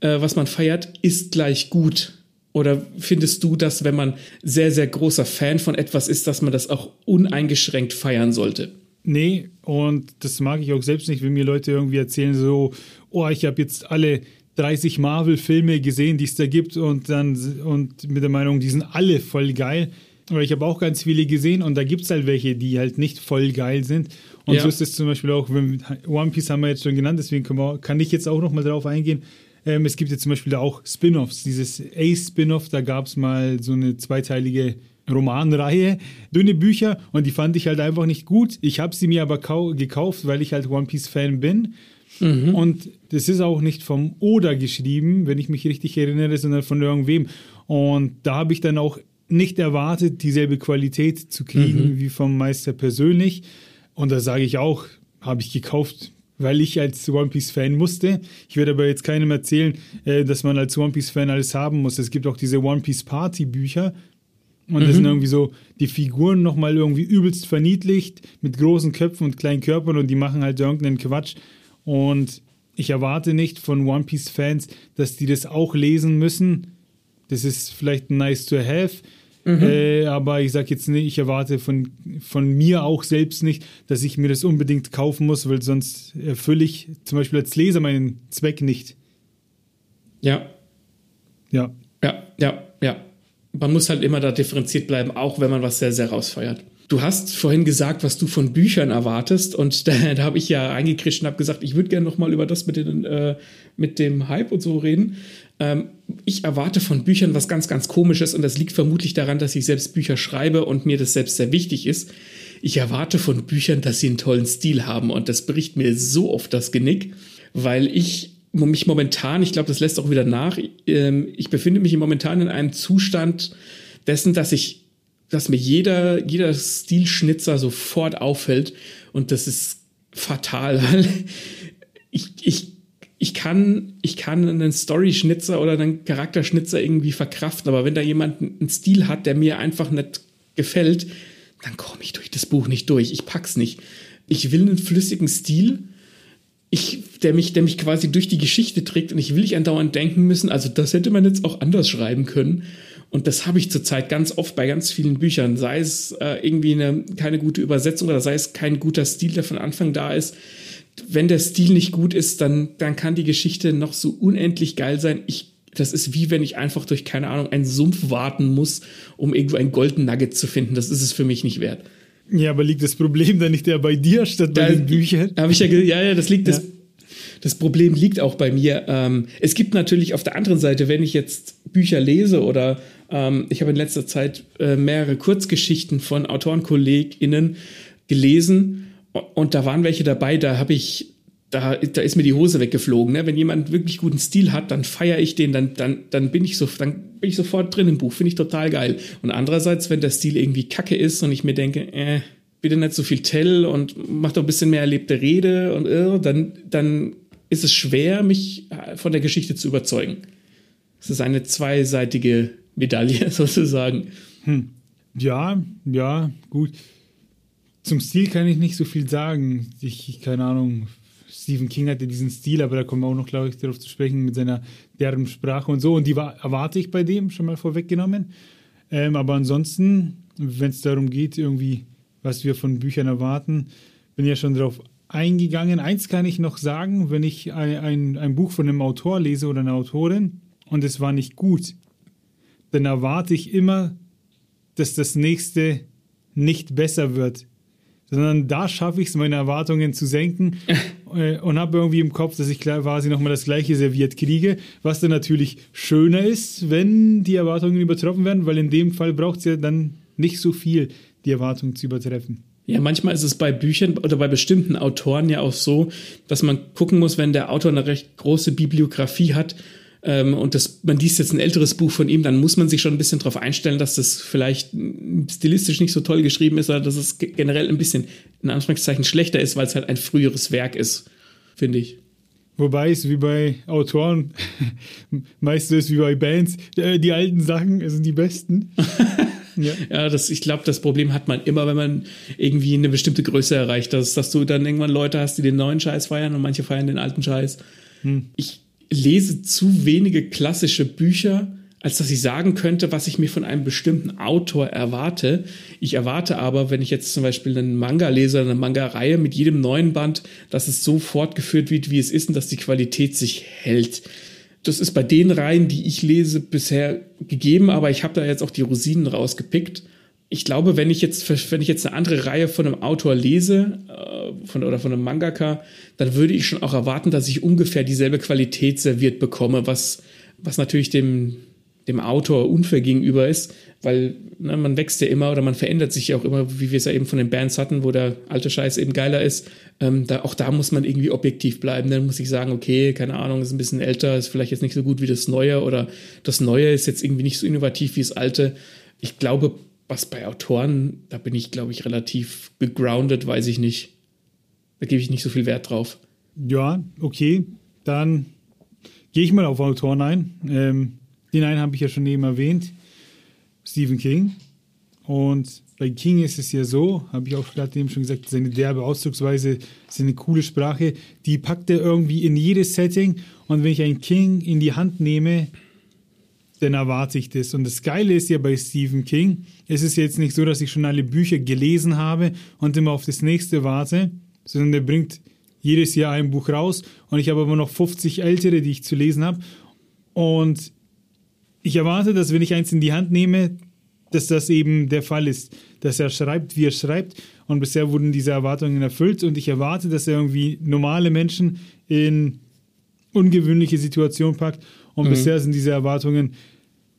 äh, was man feiert, ist gleich gut. Oder findest du, dass wenn man sehr, sehr großer Fan von etwas ist, dass man das auch uneingeschränkt feiern sollte? Nee, und das mag ich auch selbst nicht, wenn mir Leute irgendwie erzählen, so, oh, ich habe jetzt alle 30 Marvel-Filme gesehen, die es da gibt und dann und mit der Meinung, die sind alle voll geil. Aber ich habe auch ganz viele gesehen und da gibt es halt welche, die halt nicht voll geil sind. Und ja. so ist es zum Beispiel auch, wenn One Piece haben wir jetzt schon genannt, deswegen wir, kann ich jetzt auch noch mal drauf eingehen. Ähm, es gibt jetzt zum Beispiel auch Spin-offs. Dieses Ace-Spin-off, da gab es mal so eine zweiteilige Romanreihe, dünne Bücher und die fand ich halt einfach nicht gut. Ich habe sie mir aber gekauft, weil ich halt One Piece Fan bin Mhm. Und das ist auch nicht vom Oda geschrieben, wenn ich mich richtig erinnere, sondern von irgendwem. Und da habe ich dann auch nicht erwartet, dieselbe Qualität zu kriegen mhm. wie vom Meister persönlich. Und da sage ich auch, habe ich gekauft, weil ich als One Piece Fan musste. Ich werde aber jetzt keinem erzählen, äh, dass man als One Piece Fan alles haben muss. Es gibt auch diese One Piece Party Bücher. Und mhm. das sind irgendwie so die Figuren nochmal irgendwie übelst verniedlicht mit großen Köpfen und kleinen Körpern und die machen halt irgendeinen Quatsch. Und ich erwarte nicht von One Piece-Fans, dass die das auch lesen müssen. Das ist vielleicht nice to have. Mhm. Äh, aber ich sage jetzt nicht, ich erwarte von, von mir auch selbst nicht, dass ich mir das unbedingt kaufen muss, weil sonst erfülle ich zum Beispiel als Leser meinen Zweck nicht. Ja. Ja. Ja, ja, ja. Man muss halt immer da differenziert bleiben, auch wenn man was sehr, sehr rausfeiert. Du hast vorhin gesagt, was du von Büchern erwartest und da, da habe ich ja eingekrischt und habe gesagt, ich würde gerne noch mal über das mit, den, äh, mit dem Hype und so reden. Ähm, ich erwarte von Büchern was ganz, ganz Komisches und das liegt vermutlich daran, dass ich selbst Bücher schreibe und mir das selbst sehr wichtig ist. Ich erwarte von Büchern, dass sie einen tollen Stil haben und das bricht mir so oft das Genick, weil ich mich momentan, ich glaube, das lässt auch wieder nach, ähm, ich befinde mich momentan in einem Zustand dessen, dass ich dass mir jeder, jeder Stilschnitzer sofort auffällt. Und das ist fatal, weil ich, ich, ich kann, ich kann einen Story-Schnitzer oder einen Charakterschnitzer irgendwie verkraften, aber wenn da jemand einen Stil hat, der mir einfach nicht gefällt, dann komme ich durch das Buch nicht durch. Ich pack's nicht. Ich will einen flüssigen Stil, ich, der mich, der mich quasi durch die Geschichte trägt und ich will nicht andauernd denken müssen, also das hätte man jetzt auch anders schreiben können. Und das habe ich zurzeit ganz oft bei ganz vielen Büchern, sei es äh, irgendwie eine, keine gute Übersetzung oder sei es kein guter Stil, der von Anfang da ist. Wenn der Stil nicht gut ist, dann, dann kann die Geschichte noch so unendlich geil sein. Ich, das ist wie wenn ich einfach durch, keine Ahnung, einen Sumpf warten muss, um irgendwo ein Golden Nugget zu finden. Das ist es für mich nicht wert. Ja, aber liegt das Problem dann nicht eher bei dir statt bei da, den Büchern? Hab ich ja, ja, ja, das liegt, ja. das das Problem liegt auch bei mir. Ähm, es gibt natürlich auf der anderen Seite, wenn ich jetzt Bücher lese oder ähm, ich habe in letzter Zeit äh, mehrere Kurzgeschichten von AutorenkollegInnen gelesen und da waren welche dabei, da habe ich da, da ist mir die Hose weggeflogen. Ne? Wenn jemand wirklich guten Stil hat, dann feiere ich den, dann, dann, dann, bin ich so, dann bin ich sofort drin im Buch, finde ich total geil. Und andererseits, wenn der Stil irgendwie kacke ist und ich mir denke, äh, bitte nicht so viel Tell und mach doch ein bisschen mehr erlebte Rede und äh, dann, dann ist es schwer, mich äh, von der Geschichte zu überzeugen. Es ist eine zweiseitige Medaille sozusagen. Hm. Ja, ja, gut. Zum Stil kann ich nicht so viel sagen. Ich, keine Ahnung, Stephen King hatte diesen Stil, aber da kommen wir auch noch, glaube ich, darauf zu sprechen mit seiner derben Sprache und so. Und die war, erwarte ich bei dem schon mal vorweggenommen. Ähm, aber ansonsten, wenn es darum geht, irgendwie, was wir von Büchern erwarten, bin ich ja schon darauf eingegangen. Eins kann ich noch sagen, wenn ich ein, ein, ein Buch von einem Autor lese oder einer Autorin und es war nicht gut, dann erwarte ich immer, dass das nächste nicht besser wird sondern da schaffe ich es, meine Erwartungen zu senken äh, und habe irgendwie im Kopf, dass ich quasi nochmal das gleiche serviert kriege, was dann natürlich schöner ist, wenn die Erwartungen übertroffen werden, weil in dem Fall braucht es ja dann nicht so viel, die Erwartungen zu übertreffen. Ja, manchmal ist es bei Büchern oder bei bestimmten Autoren ja auch so, dass man gucken muss, wenn der Autor eine recht große Bibliografie hat ähm, und das, man liest jetzt ein älteres Buch von ihm, dann muss man sich schon ein bisschen darauf einstellen, dass das vielleicht stilistisch nicht so toll geschrieben ist oder dass es generell ein bisschen in Anführungszeichen schlechter ist, weil es halt ein früheres Werk ist, finde ich. Wobei es wie bei Autoren, meistens wie bei Bands, äh, die alten Sachen sind die besten. ja, ja das, ich glaube, das Problem hat man immer, wenn man irgendwie eine bestimmte Größe erreicht, dass, dass du dann irgendwann Leute hast, die den neuen Scheiß feiern und manche feiern den alten Scheiß. Hm. Ich lese zu wenige klassische Bücher, als dass ich sagen könnte, was ich mir von einem bestimmten Autor erwarte. Ich erwarte aber, wenn ich jetzt zum Beispiel einen Manga lese, eine Manga-Reihe mit jedem neuen Band, dass es so fortgeführt wird, wie es ist und dass die Qualität sich hält. Das ist bei den Reihen, die ich lese, bisher gegeben, aber ich habe da jetzt auch die Rosinen rausgepickt. Ich glaube, wenn ich jetzt, wenn ich jetzt eine andere Reihe von einem Autor lese, äh, von, oder von einem Mangaka, dann würde ich schon auch erwarten, dass ich ungefähr dieselbe Qualität serviert bekomme, was, was natürlich dem, dem Autor unfair gegenüber ist, weil ne, man wächst ja immer oder man verändert sich ja auch immer, wie wir es ja eben von den Bands hatten, wo der alte Scheiß eben geiler ist. Ähm, da, auch da muss man irgendwie objektiv bleiben. Dann muss ich sagen, okay, keine Ahnung, ist ein bisschen älter, ist vielleicht jetzt nicht so gut wie das Neue oder das Neue ist jetzt irgendwie nicht so innovativ wie das Alte. Ich glaube, was bei Autoren, da bin ich, glaube ich, relativ gegroundet, weiß ich nicht. Da gebe ich nicht so viel Wert drauf. Ja, okay. Dann gehe ich mal auf Autoren ein. Ähm, den einen habe ich ja schon eben erwähnt. Stephen King. Und bei King ist es ja so, habe ich auch gerade eben schon gesagt, seine derbe Ausdrucksweise, seine coole Sprache, die packt er irgendwie in jedes Setting. Und wenn ich einen King in die Hand nehme, dann erwarte ich das. Und das Geile ist ja bei Stephen King, es ist jetzt nicht so, dass ich schon alle Bücher gelesen habe und immer auf das nächste warte, sondern er bringt jedes Jahr ein Buch raus und ich habe aber noch 50 ältere, die ich zu lesen habe. Und ich erwarte, dass wenn ich eins in die Hand nehme, dass das eben der Fall ist, dass er schreibt, wie er schreibt. Und bisher wurden diese Erwartungen erfüllt und ich erwarte, dass er irgendwie normale Menschen in ungewöhnliche Situationen packt und mhm. bisher sind diese Erwartungen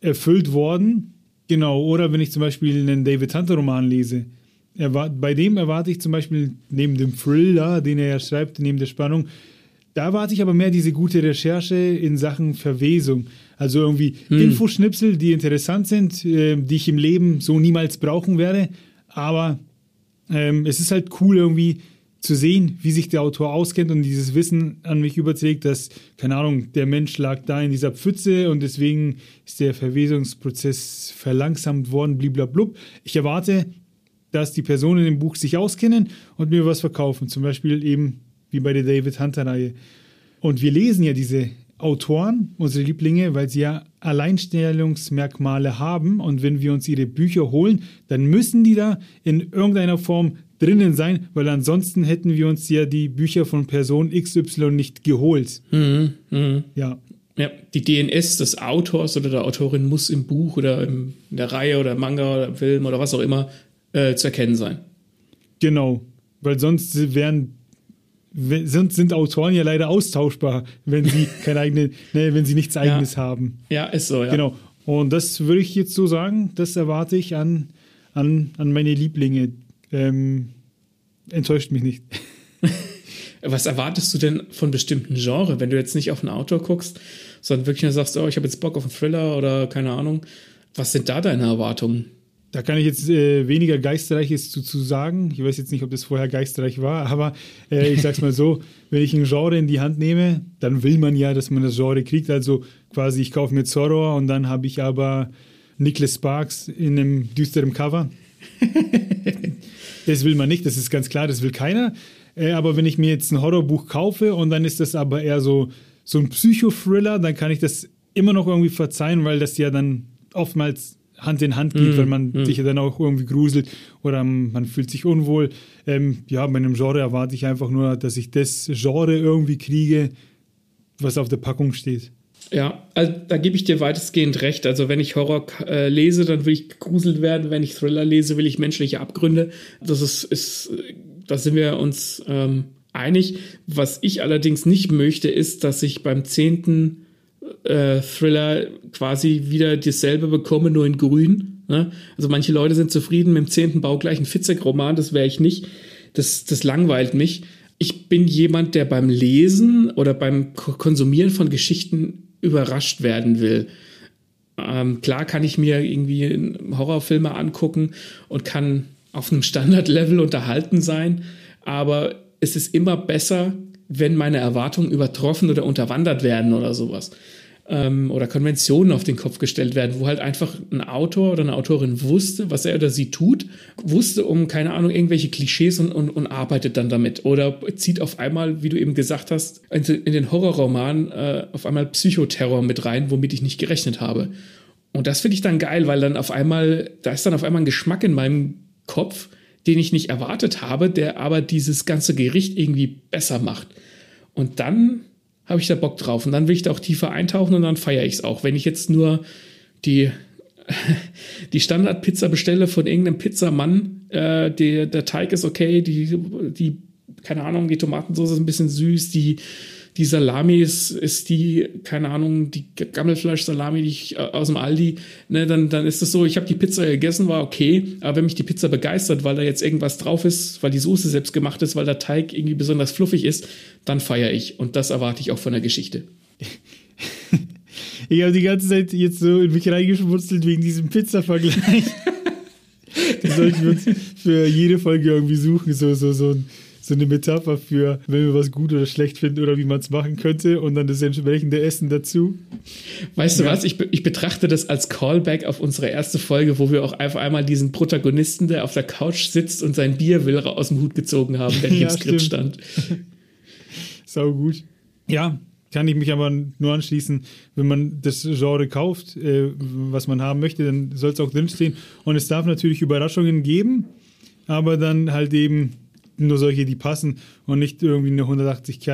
erfüllt worden. Genau, oder wenn ich zum Beispiel einen David Hunter-Roman lese, bei dem erwarte ich zum Beispiel neben dem Thriller, den er ja schreibt, neben der Spannung, da erwarte ich aber mehr diese gute Recherche in Sachen Verwesung. Also irgendwie hm. Infoschnipsel, die interessant sind, äh, die ich im Leben so niemals brauchen werde. Aber ähm, es ist halt cool irgendwie zu sehen, wie sich der Autor auskennt und dieses Wissen an mich überträgt, dass, keine Ahnung, der Mensch lag da in dieser Pfütze und deswegen ist der Verwesungsprozess verlangsamt worden, bliblablub. Ich erwarte, dass die Personen dem Buch sich auskennen und mir was verkaufen, zum Beispiel eben wie bei der David Hunter-Reihe. Und wir lesen ja diese Autoren, unsere Lieblinge, weil sie ja Alleinstellungsmerkmale haben und wenn wir uns ihre Bücher holen, dann müssen die da in irgendeiner Form drinnen sein, weil ansonsten hätten wir uns ja die Bücher von Person XY nicht geholt. Mhm, mh. Ja. Ja, die DNS des Autors oder der Autorin muss im Buch oder in der Reihe oder Manga oder Film oder was auch immer äh, zu erkennen sein. Genau, weil sonst wären sonst sind Autoren ja leider austauschbar, wenn sie keine eigene, ne, wenn sie nichts eigenes ja. haben. Ja, ist so, ja. Genau. Und das würde ich jetzt so sagen, das erwarte ich an, an, an meine Lieblinge, ähm, enttäuscht mich nicht. Was erwartest du denn von bestimmten Genre, wenn du jetzt nicht auf ein Autor guckst, sondern wirklich nur sagst, oh, ich habe jetzt Bock auf einen Thriller oder keine Ahnung. Was sind da deine Erwartungen? Da kann ich jetzt äh, weniger Geistreiches zu, zu sagen. Ich weiß jetzt nicht, ob das vorher geistreich war, aber äh, ich sag's mal so, wenn ich ein Genre in die Hand nehme, dann will man ja, dass man das Genre kriegt. Also quasi, ich kaufe mir Zorro und dann habe ich aber Nicholas Sparks in einem düsteren Cover. das will man nicht, das ist ganz klar, das will keiner. Äh, aber wenn ich mir jetzt ein Horrorbuch kaufe und dann ist das aber eher so, so ein Psychothriller, dann kann ich das immer noch irgendwie verzeihen, weil das ja dann oftmals Hand in Hand geht, mm, weil man mm. sich ja dann auch irgendwie gruselt oder man fühlt sich unwohl. Ähm, ja, bei einem Genre erwarte ich einfach nur, dass ich das Genre irgendwie kriege, was auf der Packung steht. Ja, also da gebe ich dir weitestgehend recht. Also wenn ich Horror äh, lese, dann will ich gegruselt werden. Wenn ich Thriller lese, will ich menschliche Abgründe. Das ist, ist da sind wir uns ähm, einig. Was ich allerdings nicht möchte, ist, dass ich beim zehnten äh, Thriller quasi wieder dasselbe bekomme, nur in grün. Ne? Also manche Leute sind zufrieden mit dem zehnten baugleichen Fitzek-Roman, das wäre ich nicht. Das, das langweilt mich. Ich bin jemand, der beim Lesen oder beim Konsumieren von Geschichten überrascht werden will. Ähm, klar kann ich mir irgendwie Horrorfilme angucken und kann auf einem Standardlevel unterhalten sein, aber es ist immer besser, wenn meine Erwartungen übertroffen oder unterwandert werden oder sowas. Ähm, oder Konventionen auf den Kopf gestellt werden, wo halt einfach ein Autor oder eine Autorin wusste, was er oder sie tut, wusste um, keine Ahnung, irgendwelche Klischees und, und, und arbeitet dann damit. Oder zieht auf einmal, wie du eben gesagt hast, in, in den Horrorroman äh, auf einmal Psychoterror mit rein, womit ich nicht gerechnet habe. Und das finde ich dann geil, weil dann auf einmal, da ist dann auf einmal ein Geschmack in meinem Kopf, den ich nicht erwartet habe, der aber dieses ganze Gericht irgendwie besser macht. Und dann habe ich da Bock drauf. Und dann will ich da auch tiefer eintauchen und dann feiere ich es auch. Wenn ich jetzt nur die, die Standardpizza bestelle von irgendeinem Pizzamann, äh, die, der Teig ist okay, die, die, keine Ahnung, die Tomatensauce ist ein bisschen süß, die die Salami ist, ist die, keine Ahnung, die Gammelfleisch-Salami, die ich äh, aus dem Aldi, ne, dann, dann ist es so, ich habe die Pizza gegessen, war okay, aber wenn mich die Pizza begeistert, weil da jetzt irgendwas drauf ist, weil die Soße selbst gemacht ist, weil der Teig irgendwie besonders fluffig ist, dann feiere ich. Und das erwarte ich auch von der Geschichte. ich habe die ganze Zeit jetzt so in mich reingeschmutzelt wegen diesem Pizza-Vergleich. das sollten wir uns für jede Folge irgendwie suchen, so, so, so ein so eine Metapher für, wenn wir was gut oder schlecht finden oder wie man es machen könnte und dann das entsprechende Essen dazu. Weißt ja. du was? Ich, ich betrachte das als Callback auf unsere erste Folge, wo wir auch einfach einmal diesen Protagonisten, der auf der Couch sitzt und sein Bier will, aus dem Hut gezogen haben, der ja, im Skript stand. Sau gut. Ja, kann ich mich aber nur anschließen, wenn man das Genre kauft, äh, was man haben möchte, dann soll es auch drinstehen. Und es darf natürlich Überraschungen geben, aber dann halt eben nur solche, die passen und nicht irgendwie eine 180,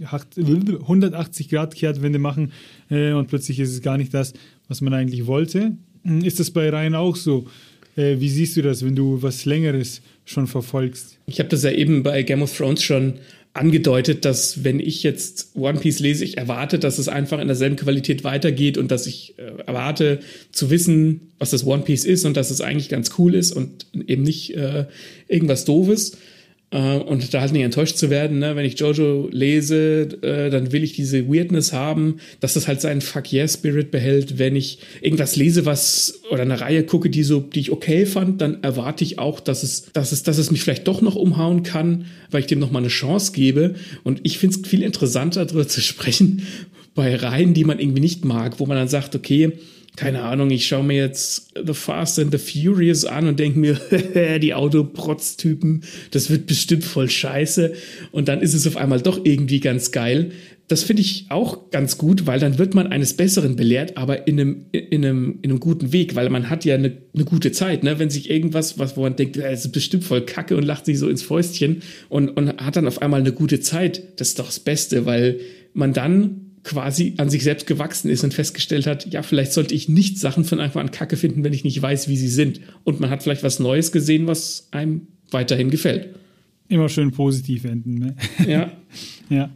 180 Grad Kehrtwende machen äh, und plötzlich ist es gar nicht das, was man eigentlich wollte. Ist das bei Ryan auch so? Äh, wie siehst du das, wenn du was Längeres schon verfolgst? Ich habe das ja eben bei Game of Thrones schon angedeutet, dass wenn ich jetzt One Piece lese, ich erwarte, dass es einfach in derselben Qualität weitergeht und dass ich äh, erwarte zu wissen, was das One Piece ist und dass es eigentlich ganz cool ist und eben nicht äh, irgendwas Doofes. Äh, und da halt nicht enttäuscht zu werden, ne? wenn ich Jojo lese, äh, dann will ich diese Weirdness haben, dass das halt seinen Fuck Yeah Spirit behält. Wenn ich irgendwas lese, was oder eine Reihe gucke, die so, die ich okay fand, dann erwarte ich auch, dass es, dass es, dass es mich vielleicht doch noch umhauen kann, weil ich dem noch mal eine Chance gebe. Und ich finde es viel interessanter, darüber zu sprechen bei Reihen, die man irgendwie nicht mag, wo man dann sagt, okay, keine Ahnung, ich schaue mir jetzt The Fast and the Furious an und denke mir, die Autoprotz-Typen, das wird bestimmt voll scheiße. Und dann ist es auf einmal doch irgendwie ganz geil. Das finde ich auch ganz gut, weil dann wird man eines Besseren belehrt, aber in einem, in einem, in einem guten Weg, weil man hat ja eine, eine gute Zeit, ne? Wenn sich irgendwas, was, wo man denkt, das ist bestimmt voll kacke und lacht sich so ins Fäustchen und, und hat dann auf einmal eine gute Zeit, das ist doch das Beste, weil man dann quasi an sich selbst gewachsen ist und festgestellt hat, ja, vielleicht sollte ich nicht Sachen von Anfang an kacke finden, wenn ich nicht weiß, wie sie sind. Und man hat vielleicht was Neues gesehen, was einem weiterhin gefällt. Immer schön positiv enden. Ne? Ja. ja.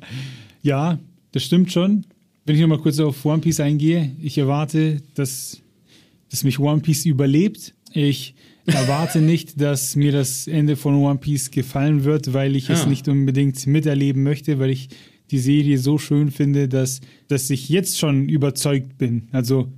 Ja, das stimmt schon. Wenn ich nochmal kurz auf One Piece eingehe, ich erwarte, dass, dass mich One Piece überlebt. Ich erwarte nicht, dass mir das Ende von One Piece gefallen wird, weil ich ah. es nicht unbedingt miterleben möchte, weil ich die Serie so schön finde, dass, dass ich jetzt schon überzeugt bin. Also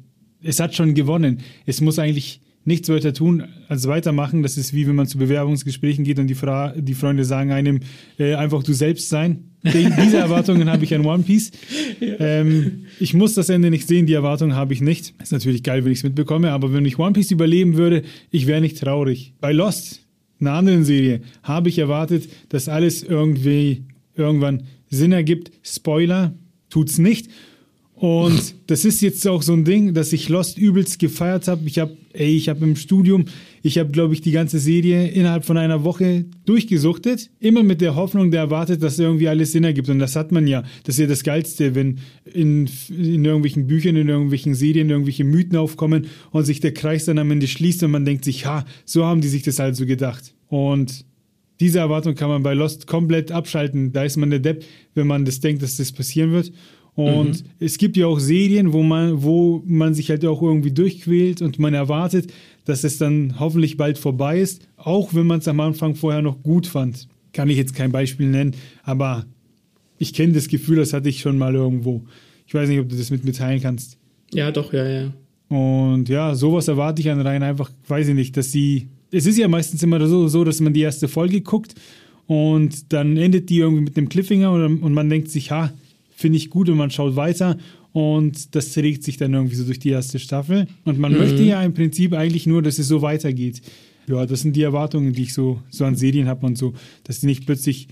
es hat schon gewonnen. Es muss eigentlich nichts weiter tun als weitermachen. Das ist wie wenn man zu Bewerbungsgesprächen geht und die, Fra die Freunde sagen einem äh, einfach du selbst sein. Diese Erwartungen habe ich an One Piece. Ja. Ähm, ich muss das Ende nicht sehen, die Erwartungen habe ich nicht. Ist natürlich geil, wenn ich es mitbekomme, aber wenn ich One Piece überleben würde, ich wäre nicht traurig. Bei Lost, einer anderen Serie, habe ich erwartet, dass alles irgendwie irgendwann Sinn ergibt. Spoiler, tut's nicht. Und das ist jetzt auch so ein Ding, dass ich Lost übelst gefeiert habe. Ich habe, ey, ich habe im Studium, ich habe, glaube ich, die ganze Serie innerhalb von einer Woche durchgesuchtet. Immer mit der Hoffnung, der erwartet, dass irgendwie alles Sinn ergibt. Und das hat man ja. Das ist ja das Geilste, wenn in, in irgendwelchen Büchern, in irgendwelchen Serien irgendwelche Mythen aufkommen und sich der Kreis dann am Ende schließt und man denkt sich, ha, so haben die sich das halt so gedacht. Und diese Erwartung kann man bei Lost komplett abschalten. Da ist man der Depp, wenn man das denkt, dass das passieren wird. Und mhm. es gibt ja auch Serien, wo man, wo man sich halt auch irgendwie durchquält und man erwartet, dass es dann hoffentlich bald vorbei ist, auch wenn man es am Anfang vorher noch gut fand. Kann ich jetzt kein Beispiel nennen, aber ich kenne das Gefühl, das hatte ich schon mal irgendwo. Ich weiß nicht, ob du das mit mir teilen kannst. Ja, doch, ja, ja. Und ja, sowas erwarte ich an Rhein einfach, weiß ich nicht, dass sie. Es ist ja meistens immer so, so, dass man die erste Folge guckt und dann endet die irgendwie mit einem Cliffhanger und, und man denkt sich, ha, finde ich gut und man schaut weiter und das trägt sich dann irgendwie so durch die erste Staffel. Und man mhm. möchte ja im Prinzip eigentlich nur, dass es so weitergeht. Ja, das sind die Erwartungen, die ich so, so an Serien habe und so, dass die nicht plötzlich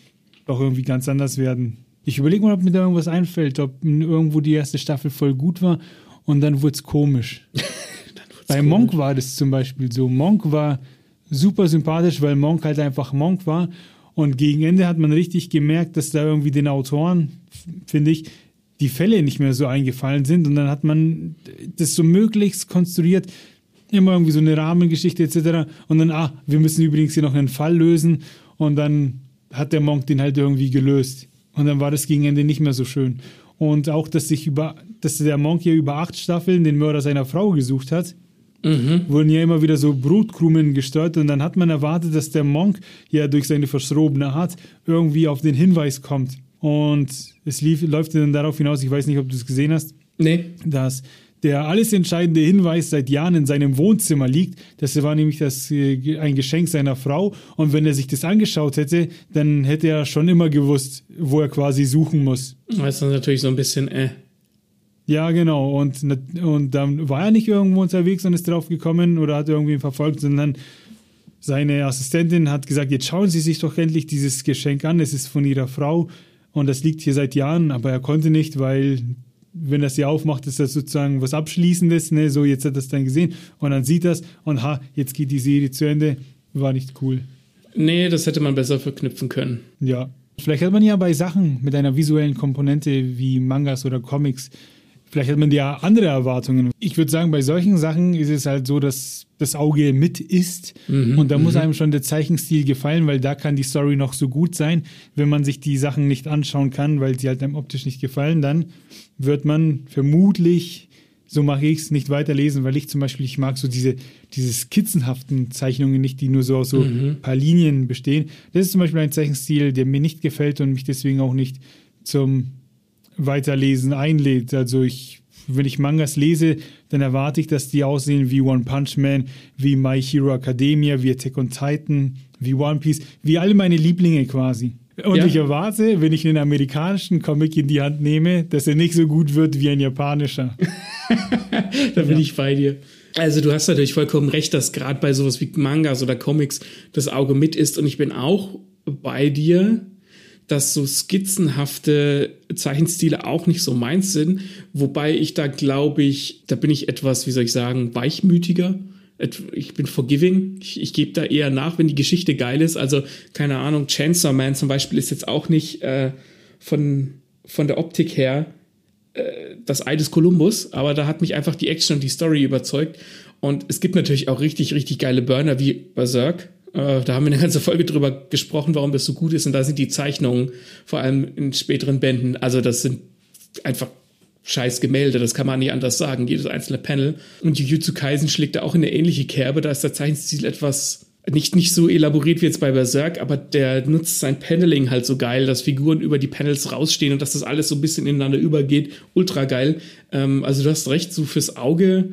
auch irgendwie ganz anders werden. Ich überlege mal, ob mir da irgendwas einfällt, ob irgendwo die erste Staffel voll gut war und dann wurde es komisch. Bei. Monk war das zum Beispiel so. Monk war super sympathisch, weil Monk halt einfach Monk war und gegen Ende hat man richtig gemerkt, dass da irgendwie den Autoren, finde ich, die Fälle nicht mehr so eingefallen sind. Und dann hat man das so möglichst konstruiert, immer irgendwie so eine Rahmengeschichte etc. Und dann, ah, wir müssen übrigens hier noch einen Fall lösen. Und dann hat der Monk den halt irgendwie gelöst. Und dann war das gegen Ende nicht mehr so schön. Und auch, dass sich über, dass der Monk hier über acht Staffeln den Mörder seiner Frau gesucht hat mhm. wurden ja immer wieder so Brutkrumen gesteuert und dann hat man erwartet, dass der Monk ja durch seine verschrobene Art irgendwie auf den Hinweis kommt. Und es lief, läuft dann darauf hinaus, ich weiß nicht, ob du es gesehen hast, nee. dass der alles entscheidende Hinweis seit Jahren in seinem Wohnzimmer liegt. Das war nämlich das, äh, ein Geschenk seiner Frau. Und wenn er sich das angeschaut hätte, dann hätte er schon immer gewusst, wo er quasi suchen muss. Das ist natürlich so ein bisschen, äh. Ja, genau. Und, und dann war er nicht irgendwo unterwegs und ist drauf gekommen oder hat irgendwen verfolgt, sondern seine Assistentin hat gesagt, jetzt schauen Sie sich doch endlich dieses Geschenk an, es ist von Ihrer Frau und das liegt hier seit Jahren, aber er konnte nicht, weil wenn er sie aufmacht, ist das sozusagen was Abschließendes, ne? so jetzt hat er es dann gesehen und dann sieht das und ha, jetzt geht die Serie zu Ende, war nicht cool. Nee, das hätte man besser verknüpfen können. Ja. Vielleicht hat man ja bei Sachen mit einer visuellen Komponente wie Mangas oder Comics Vielleicht hat man ja andere Erwartungen. Ich würde sagen, bei solchen Sachen ist es halt so, dass das Auge mit ist mhm, und da muss mhm. einem schon der Zeichenstil gefallen, weil da kann die Story noch so gut sein. Wenn man sich die Sachen nicht anschauen kann, weil sie halt einem optisch nicht gefallen, dann wird man vermutlich, so mache ich es, nicht weiterlesen, weil ich zum Beispiel, ich mag so diese, diese skizzenhaften Zeichnungen nicht, die nur so aus so mhm. paar Linien bestehen. Das ist zum Beispiel ein Zeichenstil, der mir nicht gefällt und mich deswegen auch nicht zum Weiterlesen einlädt. Also ich, wenn ich Mangas lese, dann erwarte ich, dass die aussehen wie One Punch Man, wie My Hero Academia, wie Attack on Titan, wie One Piece, wie alle meine Lieblinge quasi. Und ja. ich erwarte, wenn ich einen amerikanischen Comic in die Hand nehme, dass er nicht so gut wird wie ein japanischer. da bin ja. ich bei dir. Also du hast natürlich vollkommen recht, dass gerade bei sowas wie Mangas oder Comics das Auge mit ist. Und ich bin auch bei dir, dass so skizzenhafte Zeichenstile auch nicht so meins sind. Wobei ich da glaube ich, da bin ich etwas, wie soll ich sagen, weichmütiger. Ich bin forgiving. Ich, ich gebe da eher nach, wenn die Geschichte geil ist. Also, keine Ahnung, Chainsaw Man zum Beispiel ist jetzt auch nicht äh, von, von der Optik her äh, das Ei des Kolumbus, aber da hat mich einfach die Action und die Story überzeugt. Und es gibt natürlich auch richtig, richtig geile Burner wie Berserk, äh, da haben wir eine ganze Folge drüber gesprochen, warum das so gut ist. Und da sind die Zeichnungen, vor allem in späteren Bänden, also das sind einfach scheiß Gemälde, das kann man nicht anders sagen, jedes einzelne Panel. Und Jujutsu Kaisen schlägt da auch in eine ähnliche Kerbe, da ist der Zeichenstil etwas nicht, nicht so elaboriert wie jetzt bei Berserk, aber der nutzt sein Paneling halt so geil, dass Figuren über die Panels rausstehen und dass das alles so ein bisschen ineinander übergeht. Ultra geil. Ähm, also du hast recht, so fürs Auge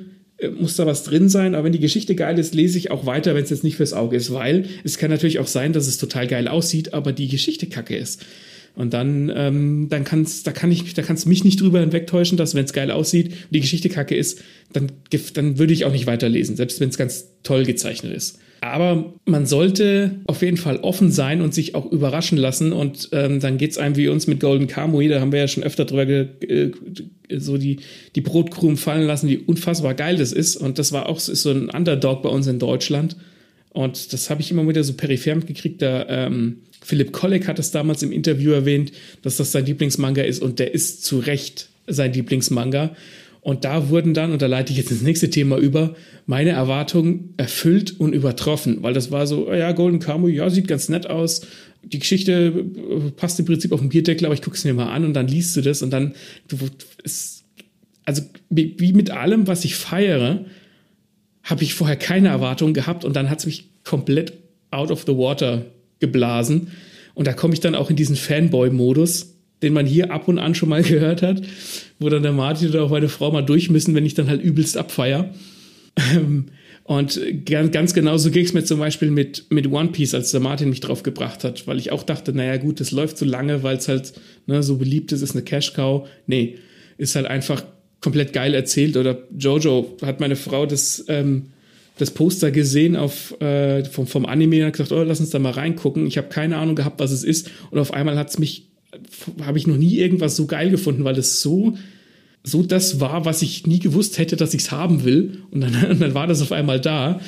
muss da was drin sein, aber wenn die Geschichte geil ist, lese ich auch weiter, wenn es jetzt nicht fürs Auge ist, weil es kann natürlich auch sein, dass es total geil aussieht, aber die Geschichte kacke ist. Und dann, ähm, dann kann's, da kann ich, da kannst mich nicht drüber hinwegtäuschen, dass wenn es geil aussieht und die Geschichte kacke ist, dann, dann würde ich auch nicht weiterlesen, selbst wenn es ganz toll gezeichnet ist. Aber man sollte auf jeden Fall offen sein und sich auch überraschen lassen. Und ähm, dann geht es einem wie uns mit Golden Kamui. Da haben wir ja schon öfter drüber äh, so die, die Brotkrumen fallen lassen, wie unfassbar geil das ist. Und das war auch ist so ein Underdog bei uns in Deutschland. Und das habe ich immer wieder so peripher mitgekriegt. Da ähm, Philipp Kolleg hat es damals im Interview erwähnt, dass das sein Lieblingsmanga ist. Und der ist zu Recht sein Lieblingsmanga. Und da wurden dann, und da leite ich jetzt ins nächste Thema über, meine Erwartungen erfüllt und übertroffen, weil das war so, oh ja, Golden Kamuy, ja, sieht ganz nett aus. Die Geschichte äh, passt im Prinzip auf den Bierdeckel, aber ich gucke es mir mal an und dann liest du das und dann, du, es, also wie mit allem, was ich feiere, habe ich vorher keine Erwartungen gehabt und dann hat es mich komplett out of the water geblasen. Und da komme ich dann auch in diesen Fanboy-Modus, den man hier ab und an schon mal gehört hat, wo dann der Martin oder auch meine Frau mal durch müssen, wenn ich dann halt übelst abfeier. Ähm, und ganz, ganz genau so ging es mir zum Beispiel mit, mit One Piece, als der Martin mich drauf gebracht hat, weil ich auch dachte, naja gut, das läuft so lange, weil es halt ne, so beliebt ist, ist eine Cash-Cow. Nee, ist halt einfach komplett geil erzählt. Oder Jojo hat meine Frau das, ähm, das Poster gesehen auf, äh, vom, vom Anime und hat gesagt, oh, lass uns da mal reingucken. Ich habe keine Ahnung gehabt, was es ist. Und auf einmal hat es mich habe ich noch nie irgendwas so geil gefunden, weil es so, so das war, was ich nie gewusst hätte, dass ich es haben will. Und dann, und dann war das auf einmal da.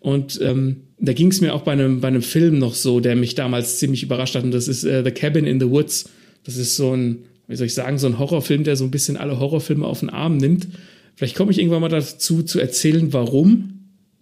Und ähm, da ging es mir auch bei einem, bei einem Film noch so, der mich damals ziemlich überrascht hat. Und das ist äh, The Cabin in the Woods. Das ist so ein, wie soll ich sagen, so ein Horrorfilm, der so ein bisschen alle Horrorfilme auf den Arm nimmt. Vielleicht komme ich irgendwann mal dazu zu erzählen, warum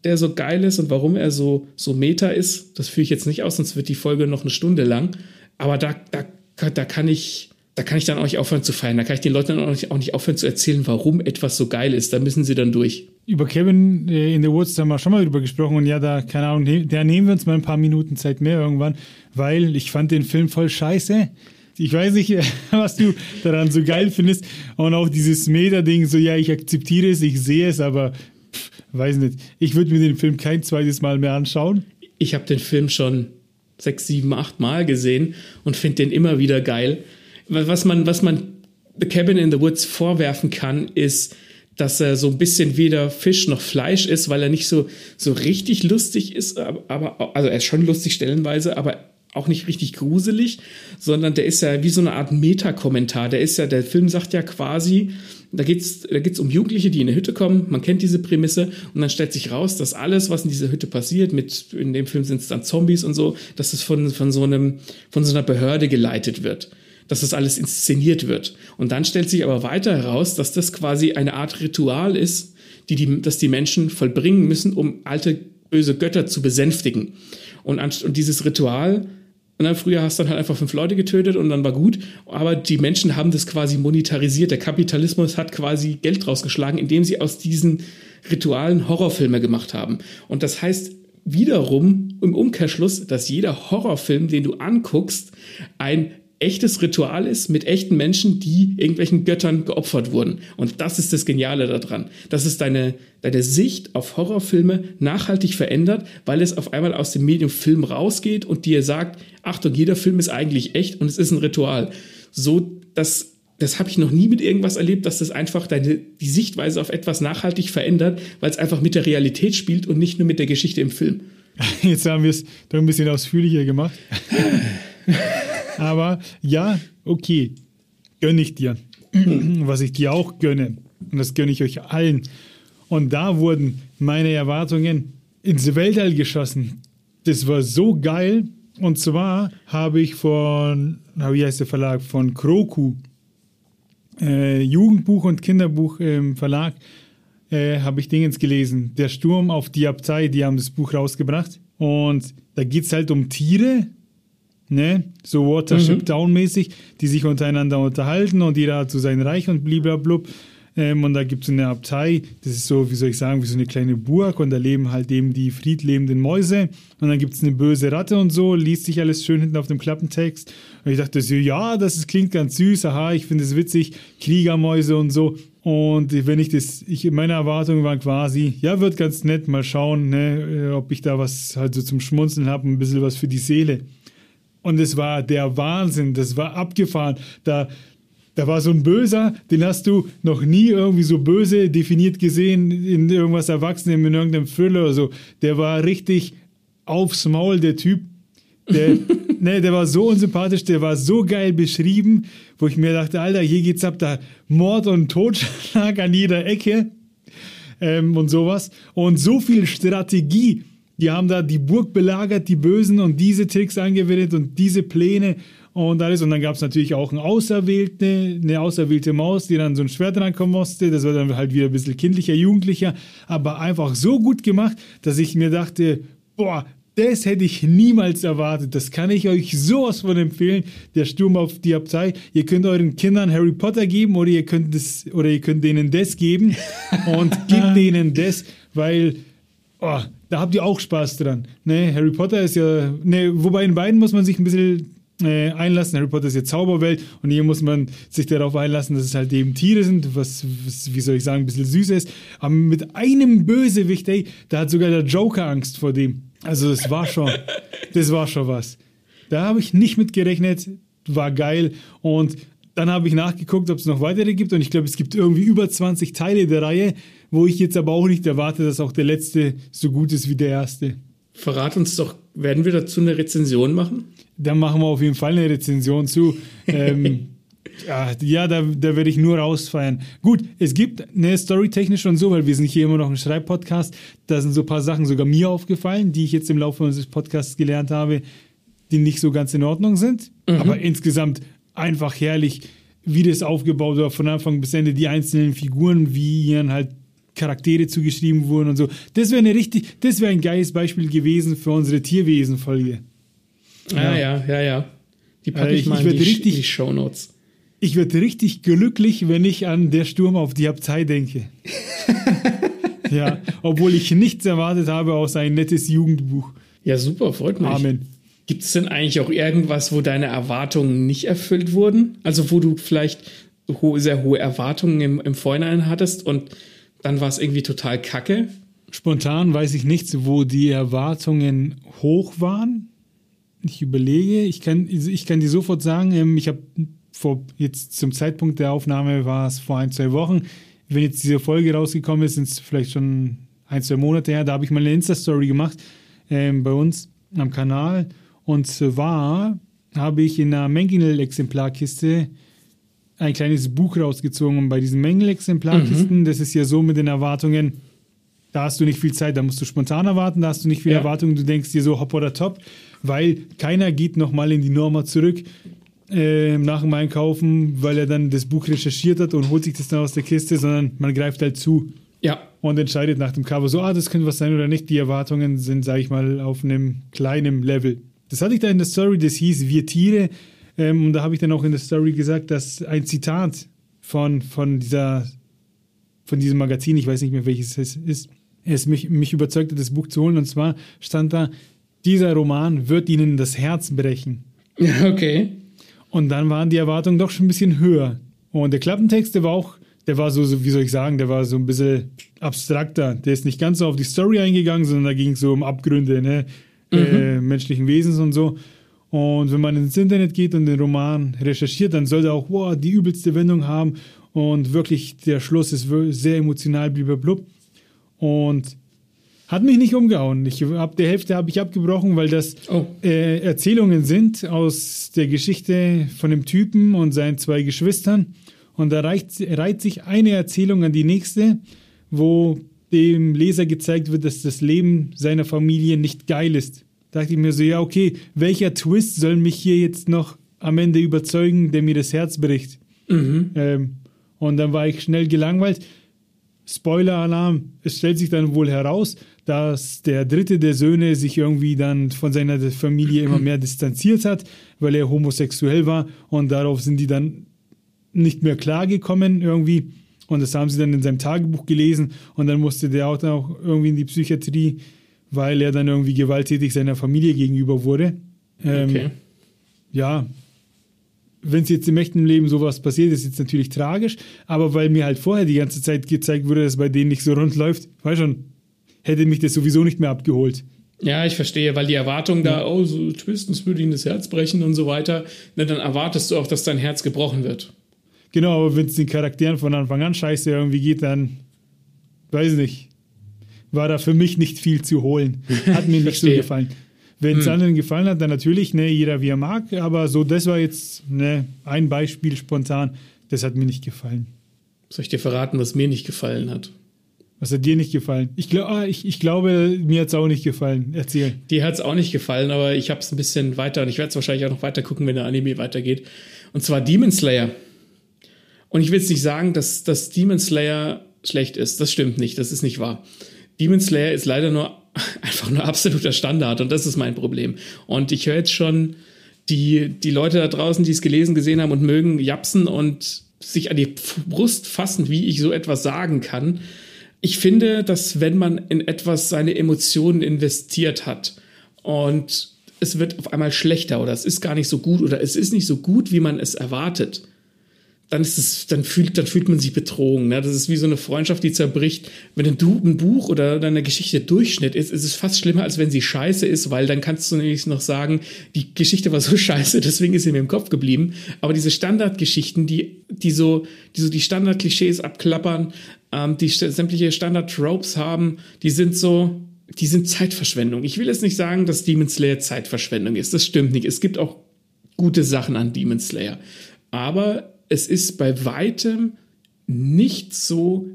der so geil ist und warum er so, so meta ist. Das führe ich jetzt nicht aus, sonst wird die Folge noch eine Stunde lang. Aber da, da da kann ich, da kann ich dann auch nicht aufhören zu feiern. Da kann ich den Leuten auch nicht, auch nicht aufhören zu erzählen, warum etwas so geil ist. Da müssen sie dann durch. Über Kevin äh, in the Woods haben wir schon mal drüber gesprochen und ja, da, keine Ahnung, da nehmen wir uns mal ein paar Minuten Zeit mehr irgendwann, weil ich fand den Film voll scheiße. Ich weiß nicht, was du daran so geil findest. Und auch dieses Meta-Ding, so ja, ich akzeptiere es, ich sehe es, aber pff, weiß nicht. Ich würde mir den Film kein zweites Mal mehr anschauen. Ich habe den Film schon sechs, sieben, acht Mal gesehen und finde den immer wieder geil. Was man, was man The Cabin in the Woods vorwerfen kann, ist, dass er so ein bisschen weder Fisch noch Fleisch ist, weil er nicht so, so richtig lustig ist, aber, also er ist schon lustig stellenweise, aber auch nicht richtig gruselig, sondern der ist ja wie so eine Art Meta-Kommentar. Der ist ja, der Film sagt ja quasi, da geht's, da geht's um Jugendliche, die in eine Hütte kommen. Man kennt diese Prämisse und dann stellt sich raus, dass alles, was in dieser Hütte passiert, mit in dem Film sind es dann Zombies und so, dass es von von so einem von so einer Behörde geleitet wird, dass das alles inszeniert wird. Und dann stellt sich aber weiter heraus, dass das quasi eine Art Ritual ist, die die, dass die Menschen vollbringen müssen, um alte böse Götter zu besänftigen. Und, und dieses Ritual Ne, früher hast du dann halt einfach fünf Leute getötet und dann war gut. Aber die Menschen haben das quasi monetarisiert. Der Kapitalismus hat quasi Geld rausgeschlagen, indem sie aus diesen Ritualen Horrorfilme gemacht haben. Und das heißt wiederum im Umkehrschluss, dass jeder Horrorfilm, den du anguckst, ein echtes Ritual ist mit echten Menschen, die irgendwelchen Göttern geopfert wurden. Und das ist das Geniale daran. Dass es deine, deine Sicht auf Horrorfilme nachhaltig verändert, weil es auf einmal aus dem Medium Film rausgeht und dir sagt, Achtung, jeder Film ist eigentlich echt und es ist ein Ritual. So, dass das habe ich noch nie mit irgendwas erlebt, dass das einfach deine, die Sichtweise auf etwas nachhaltig verändert, weil es einfach mit der Realität spielt und nicht nur mit der Geschichte im Film. Jetzt haben wir es doch ein bisschen ausführlicher gemacht. Aber ja, okay, gönne ich dir. Was ich dir auch gönne, und das gönne ich euch allen. Und da wurden meine Erwartungen ins Weltall geschossen. Das war so geil. Und zwar habe ich von, wie heißt der Verlag, von Kroku, äh, Jugendbuch und Kinderbuch im Verlag, äh, habe ich Dingens gelesen. Der Sturm auf die Abtei, die haben das Buch rausgebracht. Und da geht es halt um Tiere, ne? So Watership mhm. Down-mäßig, die sich untereinander unterhalten und jeder hat so sein Reich und bliblablub. Ähm, und da gibt es eine Abtei, das ist so, wie soll ich sagen, wie so eine kleine Burg und da leben halt eben die friedlebenden Mäuse. Und dann gibt es eine böse Ratte und so, liest sich alles schön hinten auf dem Klappentext. Und ich dachte so, ja, das ist, klingt ganz süß, aha, ich finde es witzig, Kriegermäuse und so. Und wenn ich das, ich, meine Erwartungen waren quasi, ja, wird ganz nett, mal schauen, ne, äh, ob ich da was halt so zum Schmunzeln habe, ein bisschen was für die Seele. Und es war der Wahnsinn, das war abgefahren. Da, da war so ein Böser, den hast du noch nie irgendwie so böse definiert gesehen in irgendwas Erwachsenem, in irgendeinem Thriller oder so. Der war richtig aufs Maul, der Typ. Der, ne, der war so unsympathisch, der war so geil beschrieben, wo ich mir dachte, Alter, hier geht's ab, da Mord und Totschlag an jeder Ecke ähm, und sowas. Und so viel Strategie. Die haben da die Burg belagert, die Bösen und diese Tricks angewendet und diese Pläne und alles. Und dann gab es natürlich auch eine auserwählte, eine auserwählte Maus, die dann so ein Schwert rankommen musste. Das war dann halt wieder ein bisschen kindlicher, jugendlicher, aber einfach so gut gemacht, dass ich mir dachte, boah, das hätte ich niemals erwartet. Das kann ich euch sowas von empfehlen. Der Sturm auf die Abtei. Ihr könnt euren Kindern Harry Potter geben oder ihr könnt das, oder ihr könnt denen das geben und gebt denen das, weil oh, da habt ihr auch Spaß dran. Ne, Harry Potter ist ja, ne, wobei in beiden muss man sich ein bisschen äh, einlassen. Harry Potter ist ja Zauberwelt und hier muss man sich darauf einlassen, dass es halt eben Tiere sind, was, was wie soll ich sagen, ein bisschen süß ist. Aber mit einem Bösewicht, ey, da hat sogar der Joker Angst vor dem. Also das war schon, das war schon was. Da habe ich nicht mit gerechnet, war geil und dann habe ich nachgeguckt, ob es noch weitere gibt und ich glaube, es gibt irgendwie über 20 Teile der Reihe, wo ich jetzt aber auch nicht erwarte, dass auch der letzte so gut ist wie der erste. Verrat uns doch, werden wir dazu eine Rezension machen? Da machen wir auf jeden Fall eine Rezension zu. ähm, ja, da, da werde ich nur rausfeiern. Gut, es gibt eine Storytechnisch und so, weil wir sind hier immer noch ein Schreibpodcast. Da sind so ein paar Sachen sogar mir aufgefallen, die ich jetzt im Laufe unseres Podcasts gelernt habe, die nicht so ganz in Ordnung sind. Mhm. Aber insgesamt einfach herrlich, wie das aufgebaut war, von Anfang bis Ende, die einzelnen Figuren, wie ihnen halt Charaktere zugeschrieben wurden und so. Das wäre eine richtig, das wäre ein geiles Beispiel gewesen für unsere Tierwesen-Folge. Ja, ja, ja, ja. Die packe also ich, ich mal in die, richtig, die Show Notes. Ich werde richtig glücklich, wenn ich an der Sturm auf die Abtei denke. ja, obwohl ich nichts erwartet habe außer ein nettes Jugendbuch. Ja, super, freut mich. Amen. Gibt es denn eigentlich auch irgendwas, wo deine Erwartungen nicht erfüllt wurden? Also wo du vielleicht ho sehr hohe Erwartungen im, im Vorhinein hattest und dann war es irgendwie total kacke? Spontan weiß ich nichts, wo die Erwartungen hoch waren. Ich überlege, ich kann, ich kann dir sofort sagen, ähm, ich habe vor jetzt zum Zeitpunkt der Aufnahme war es vor ein, zwei Wochen. Wenn jetzt diese Folge rausgekommen ist, sind es vielleicht schon ein, zwei Monate her. Da habe ich mal eine Insta-Story gemacht ähm, bei uns am Kanal. Und zwar habe ich in einer Mängel-Exemplarkiste ein kleines Buch rausgezogen. Und bei diesen Mängel-Exemplarkisten, mhm. das ist ja so mit den Erwartungen, da hast du nicht viel Zeit, da musst du spontan erwarten, da hast du nicht viel ja. Erwartungen, du denkst dir so hopp oder top, weil keiner geht nochmal in die Norma zurück äh, nach dem Einkaufen, weil er dann das Buch recherchiert hat und holt sich das dann aus der Kiste, sondern man greift halt zu. Ja. Und entscheidet nach dem Cover so, ah, das könnte was sein oder nicht. Die Erwartungen sind, sage ich mal, auf einem kleinen Level. Das hatte ich da in der Story, das hieß Wir Tiere. Ähm, und da habe ich dann auch in der Story gesagt, dass ein Zitat von, von dieser von diesem Magazin, ich weiß nicht mehr welches es ist, es mich, mich überzeugte, das Buch zu holen. Und zwar stand da, dieser Roman wird ihnen das Herz brechen. Okay. Und dann waren die Erwartungen doch schon ein bisschen höher. Und der Klappentext, der war auch, der war so, so wie soll ich sagen, der war so ein bisschen abstrakter. Der ist nicht ganz so auf die Story eingegangen, sondern da ging es so um Abgründe, ne? Mhm. Äh, menschlichen Wesens und so. Und wenn man ins Internet geht und den Roman recherchiert, dann soll er auch wow, die übelste Wendung haben und wirklich der Schluss ist sehr emotional, blub. Und hat mich nicht umgehauen. Ich ab der Hälfte habe ich abgebrochen, weil das oh. äh, Erzählungen sind aus der Geschichte von dem Typen und seinen zwei Geschwistern. Und da reicht, reiht sich eine Erzählung an die nächste, wo dem Leser gezeigt wird, dass das Leben seiner Familie nicht geil ist. Da dachte ich mir so, ja, okay, welcher Twist soll mich hier jetzt noch am Ende überzeugen, der mir das Herz bricht? Mhm. Ähm, und dann war ich schnell gelangweilt Spoiler-Alarm, es stellt sich dann wohl heraus, dass der dritte der Söhne sich irgendwie dann von seiner Familie immer mehr distanziert hat, weil er homosexuell war und darauf sind die dann nicht mehr klargekommen irgendwie. Und das haben sie dann in seinem Tagebuch gelesen und dann musste der auch, dann auch irgendwie in die Psychiatrie, weil er dann irgendwie gewalttätig seiner Familie gegenüber wurde. Ähm, okay. Ja, wenn es jetzt im echten Leben sowas passiert, ist jetzt natürlich tragisch, aber weil mir halt vorher die ganze Zeit gezeigt wurde, dass bei denen nicht so rund läuft, weiß schon, hätte mich das sowieso nicht mehr abgeholt. Ja, ich verstehe, weil die Erwartung da, oh, so es würde ihnen das Herz brechen und so weiter, ne, dann erwartest du auch, dass dein Herz gebrochen wird. Genau, aber wenn es den Charakteren von Anfang an scheiße irgendwie geht, dann weiß nicht. War da für mich nicht viel zu holen. Hat mir nicht so gefallen. Wenn es hm. anderen gefallen hat, dann natürlich, ne, jeder wie er mag, aber so, das war jetzt ne, ein Beispiel spontan, das hat mir nicht gefallen. Soll ich dir verraten, was mir nicht gefallen hat? Was hat dir nicht gefallen? Ich, glaub, ah, ich, ich glaube, mir hat es auch nicht gefallen. Erzähl. Dir hat es auch nicht gefallen, aber ich habe es ein bisschen weiter und ich werde es wahrscheinlich auch noch weiter gucken, wenn der Anime weitergeht. Und zwar Demon Slayer. Und ich will jetzt nicht sagen, dass, dass Demon Slayer schlecht ist. Das stimmt nicht, das ist nicht wahr. Demon Slayer ist leider nur einfach nur absoluter Standard und das ist mein Problem. Und ich höre jetzt schon die, die Leute da draußen, die es gelesen, gesehen haben und mögen, japsen und sich an die Brust fassen, wie ich so etwas sagen kann. Ich finde, dass wenn man in etwas seine Emotionen investiert hat und es wird auf einmal schlechter oder es ist gar nicht so gut oder es ist nicht so gut, wie man es erwartet, dann ist es, dann fühlt, dann fühlt man sich betrogen. Ne? Das ist wie so eine Freundschaft, die zerbricht. Wenn ein, ein Buch oder eine Geschichte Durchschnitt ist, ist es fast schlimmer, als wenn sie scheiße ist, weil dann kannst du nämlich noch sagen, die Geschichte war so scheiße, deswegen ist sie mir im Kopf geblieben. Aber diese Standardgeschichten, die, die so, die so die Standardklischees abklappern, ähm, die sämtliche Standard-Tropes haben, die sind so, die sind Zeitverschwendung. Ich will jetzt nicht sagen, dass Demon Slayer Zeitverschwendung ist. Das stimmt nicht. Es gibt auch gute Sachen an Demon Slayer. Aber es ist bei weitem nicht so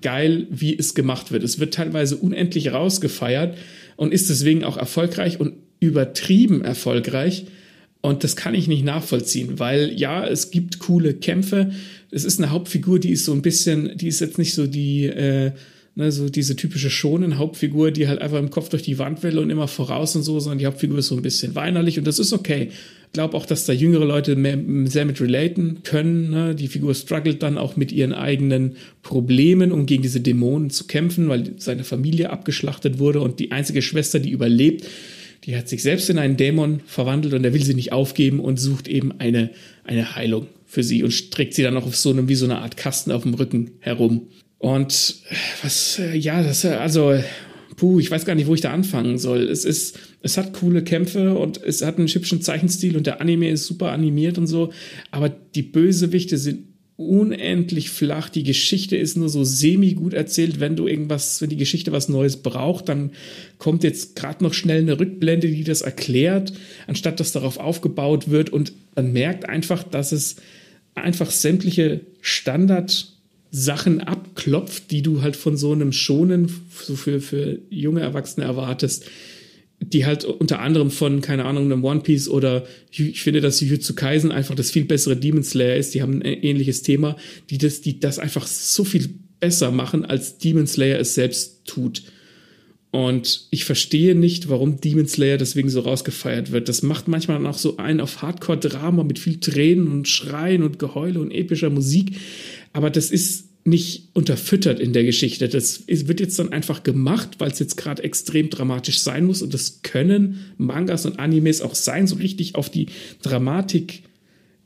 geil, wie es gemacht wird. Es wird teilweise unendlich rausgefeiert und ist deswegen auch erfolgreich und übertrieben erfolgreich. Und das kann ich nicht nachvollziehen, weil ja, es gibt coole Kämpfe. Es ist eine Hauptfigur, die ist so ein bisschen, die ist jetzt nicht so die, äh, ne, so diese typische schonen Hauptfigur, die halt einfach im Kopf durch die Wand will und immer voraus und so, sondern die Hauptfigur ist so ein bisschen weinerlich und das ist okay glaube auch, dass da jüngere Leute mehr, sehr mit relaten können. Ne? Die Figur struggelt dann auch mit ihren eigenen Problemen, um gegen diese Dämonen zu kämpfen, weil seine Familie abgeschlachtet wurde und die einzige Schwester, die überlebt, die hat sich selbst in einen Dämon verwandelt und er will sie nicht aufgeben und sucht eben eine, eine Heilung für sie und trägt sie dann auch auf so einem, wie so eine Art Kasten auf dem Rücken herum. Und was, ja, das, also, puh, ich weiß gar nicht, wo ich da anfangen soll. Es ist, es hat coole Kämpfe und es hat einen hübschen Zeichenstil und der Anime ist super animiert und so, aber die Bösewichte sind unendlich flach. Die Geschichte ist nur so semi gut erzählt. Wenn du irgendwas, wenn die Geschichte was Neues braucht, dann kommt jetzt gerade noch schnell eine Rückblende, die das erklärt, anstatt dass darauf aufgebaut wird und man merkt einfach, dass es einfach sämtliche Standard-Sachen abklopft, die du halt von so einem Schonen so für, für junge Erwachsene erwartest die halt unter anderem von, keine Ahnung, einem One Piece oder ich finde, dass Jujutsu Kaisen einfach das viel bessere Demon Slayer ist. Die haben ein ähnliches Thema, die das, die das einfach so viel besser machen, als Demon Slayer es selbst tut. Und ich verstehe nicht, warum Demon Slayer deswegen so rausgefeiert wird. Das macht manchmal dann auch so ein auf Hardcore-Drama mit viel Tränen und Schreien und Geheule und epischer Musik. Aber das ist nicht unterfüttert in der Geschichte. Das wird jetzt dann einfach gemacht, weil es jetzt gerade extrem dramatisch sein muss. Und das können Mangas und Animes auch sein, so richtig auf die Dramatik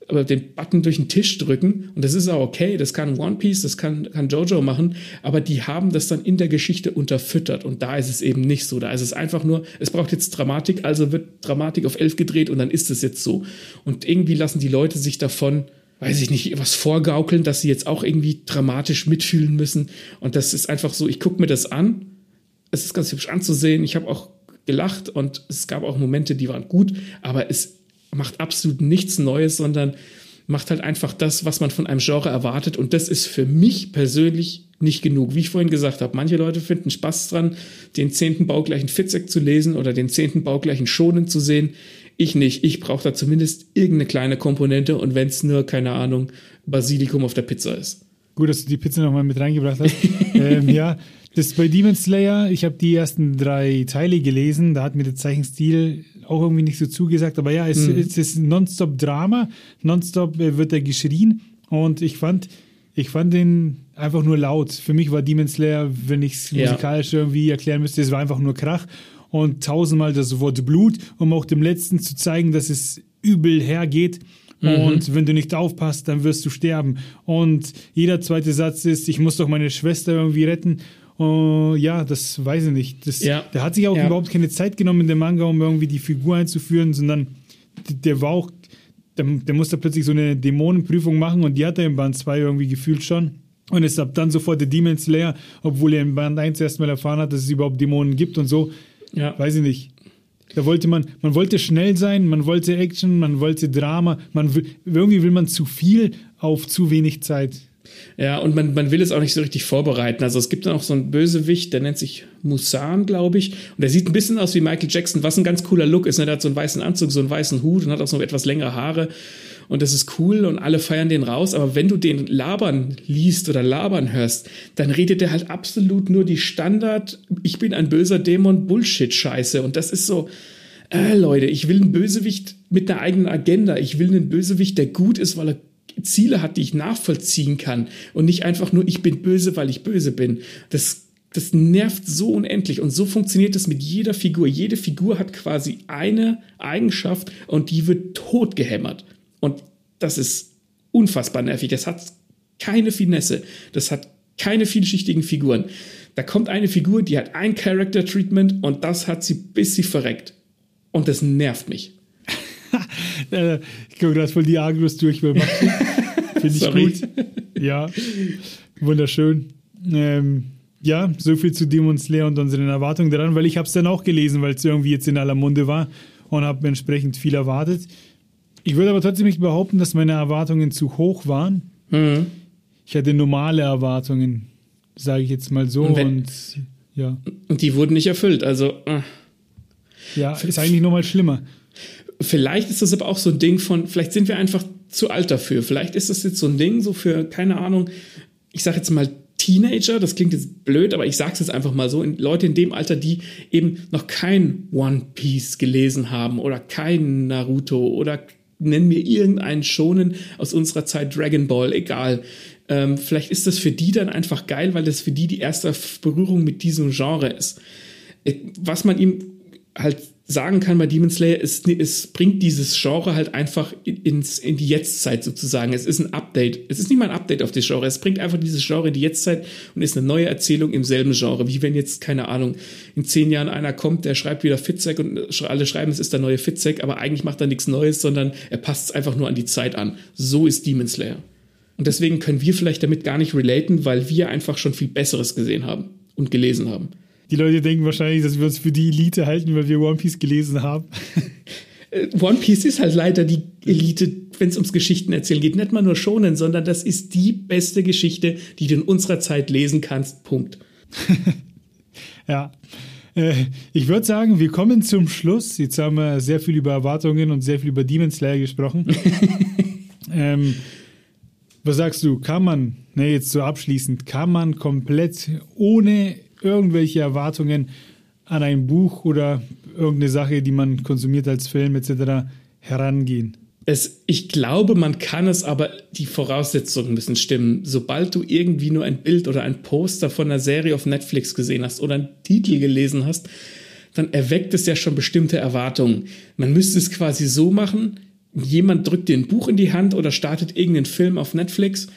oder den Button durch den Tisch drücken. Und das ist auch okay. Das kann One Piece, das kann, kann Jojo machen. Aber die haben das dann in der Geschichte unterfüttert. Und da ist es eben nicht so. Da ist es einfach nur, es braucht jetzt Dramatik, also wird Dramatik auf elf gedreht und dann ist es jetzt so. Und irgendwie lassen die Leute sich davon weiß ich nicht, was vorgaukeln, dass sie jetzt auch irgendwie dramatisch mitfühlen müssen. Und das ist einfach so, ich gucke mir das an. Es ist ganz hübsch anzusehen. Ich habe auch gelacht und es gab auch Momente, die waren gut, aber es macht absolut nichts Neues, sondern macht halt einfach das, was man von einem Genre erwartet. Und das ist für mich persönlich nicht genug. Wie ich vorhin gesagt habe, manche Leute finden Spaß dran, den zehnten baugleichen Fitzek zu lesen oder den zehnten baugleichen Schonen zu sehen. Ich nicht. Ich brauche da zumindest irgendeine kleine Komponente und wenn es nur, keine Ahnung, Basilikum auf der Pizza ist. Gut, dass du die Pizza nochmal mit reingebracht hast. ähm, ja, das bei Demon Slayer, ich habe die ersten drei Teile gelesen, da hat mir der Zeichenstil auch irgendwie nicht so zugesagt, aber ja, es, mhm. es ist nonstop Drama, nonstop äh, wird er geschrien und ich fand, ich fand den einfach nur laut. Für mich war Demon Slayer, wenn ich es ja. musikalisch irgendwie erklären müsste, es war einfach nur Krach und tausendmal das Wort Blut, um auch dem Letzten zu zeigen, dass es übel hergeht. Mhm. Und wenn du nicht aufpasst, dann wirst du sterben. Und jeder zweite Satz ist, ich muss doch meine Schwester irgendwie retten. Uh, ja, das weiß ich nicht. Das, ja. Der hat sich auch ja. überhaupt keine Zeit genommen in dem Manga, um irgendwie die Figur einzuführen, sondern der war auch, der, der musste plötzlich so eine Dämonenprüfung machen und die hat er im Band 2 irgendwie gefühlt schon. Und ist ab dann sofort der Demon Slayer, obwohl er im Band 1 erstmal erfahren hat, dass es überhaupt Dämonen gibt und so. Ja. Weiß ich nicht. Da wollte man, man wollte schnell sein, man wollte Action, man wollte Drama, man will, irgendwie will man zu viel auf zu wenig Zeit. Ja, und man, man will es auch nicht so richtig vorbereiten. Also es gibt dann auch so einen Bösewicht, der nennt sich Musan, glaube ich. Und der sieht ein bisschen aus wie Michael Jackson, was ein ganz cooler Look ist. Ne? Der hat so einen weißen Anzug, so einen weißen Hut und hat auch so etwas längere Haare. Und das ist cool und alle feiern den raus. Aber wenn du den labern liest oder labern hörst, dann redet der halt absolut nur die Standard, ich bin ein böser Dämon, Bullshit-Scheiße. Und das ist so, äh, Leute, ich will einen Bösewicht mit einer eigenen Agenda. Ich will einen Bösewicht, der gut ist, weil er Ziele hat, die ich nachvollziehen kann und nicht einfach nur, ich bin böse, weil ich böse bin. Das, das nervt so unendlich und so funktioniert es mit jeder Figur. Jede Figur hat quasi eine Eigenschaft und die wird tot gehämmert. Und das ist unfassbar nervig. Das hat keine Finesse. Das hat keine vielschichtigen Figuren. Da kommt eine Figur, die hat ein Character Treatment und das hat sie, bis sie verreckt. Und das nervt mich. ich glaube, du hast voll die Agros durch Finde ich gut. Ja, wunderschön. Ähm, ja, so viel zu Demon Slayer und unseren Erwartungen daran, weil ich habe es dann auch gelesen, weil es irgendwie jetzt in aller Munde war und habe entsprechend viel erwartet. Ich würde aber trotzdem nicht behaupten, dass meine Erwartungen zu hoch waren. Mhm. Ich hatte normale Erwartungen, sage ich jetzt mal so. Und, wenn, und, ja. und die wurden nicht erfüllt. Also. Äh. Ja, ist eigentlich nochmal schlimmer vielleicht ist das aber auch so ein Ding von, vielleicht sind wir einfach zu alt dafür. Vielleicht ist das jetzt so ein Ding, so für, keine Ahnung, ich sage jetzt mal Teenager, das klingt jetzt blöd, aber ich sage es jetzt einfach mal so, in, Leute in dem Alter, die eben noch kein One Piece gelesen haben oder kein Naruto oder nennen mir irgendeinen Schonen aus unserer Zeit Dragon Ball, egal. Ähm, vielleicht ist das für die dann einfach geil, weil das für die die erste Berührung mit diesem Genre ist. Äh, was man ihm halt sagen kann bei Demon Slayer, es, es bringt dieses Genre halt einfach ins, in die Jetztzeit sozusagen. Es ist ein Update. Es ist nicht mal ein Update auf das Genre. Es bringt einfach dieses Genre in die Jetztzeit und ist eine neue Erzählung im selben Genre. Wie wenn jetzt, keine Ahnung, in zehn Jahren einer kommt, der schreibt wieder Fitzek und alle schreiben, es ist der neue Fitzek, aber eigentlich macht er nichts Neues, sondern er passt es einfach nur an die Zeit an. So ist Demon Slayer. Und deswegen können wir vielleicht damit gar nicht relaten, weil wir einfach schon viel Besseres gesehen haben und gelesen haben. Die Leute denken wahrscheinlich, dass wir uns für die Elite halten, weil wir One Piece gelesen haben. Äh, One Piece ist halt leider die Elite, wenn es ums Geschichten erzählen geht. Nicht mal nur schonen, sondern das ist die beste Geschichte, die du in unserer Zeit lesen kannst. Punkt. ja. Äh, ich würde sagen, wir kommen zum Schluss. Jetzt haben wir sehr viel über Erwartungen und sehr viel über Demon Slayer gesprochen. ähm, was sagst du? Kann man, ne, jetzt so abschließend, kann man komplett ohne irgendwelche Erwartungen an ein Buch oder irgendeine Sache, die man konsumiert als Film etc. herangehen? Es, ich glaube, man kann es, aber die Voraussetzungen müssen stimmen. Sobald du irgendwie nur ein Bild oder ein Poster von einer Serie auf Netflix gesehen hast oder einen Titel gelesen hast, dann erweckt es ja schon bestimmte Erwartungen. Man müsste es quasi so machen, jemand drückt dir ein Buch in die Hand oder startet irgendeinen Film auf Netflix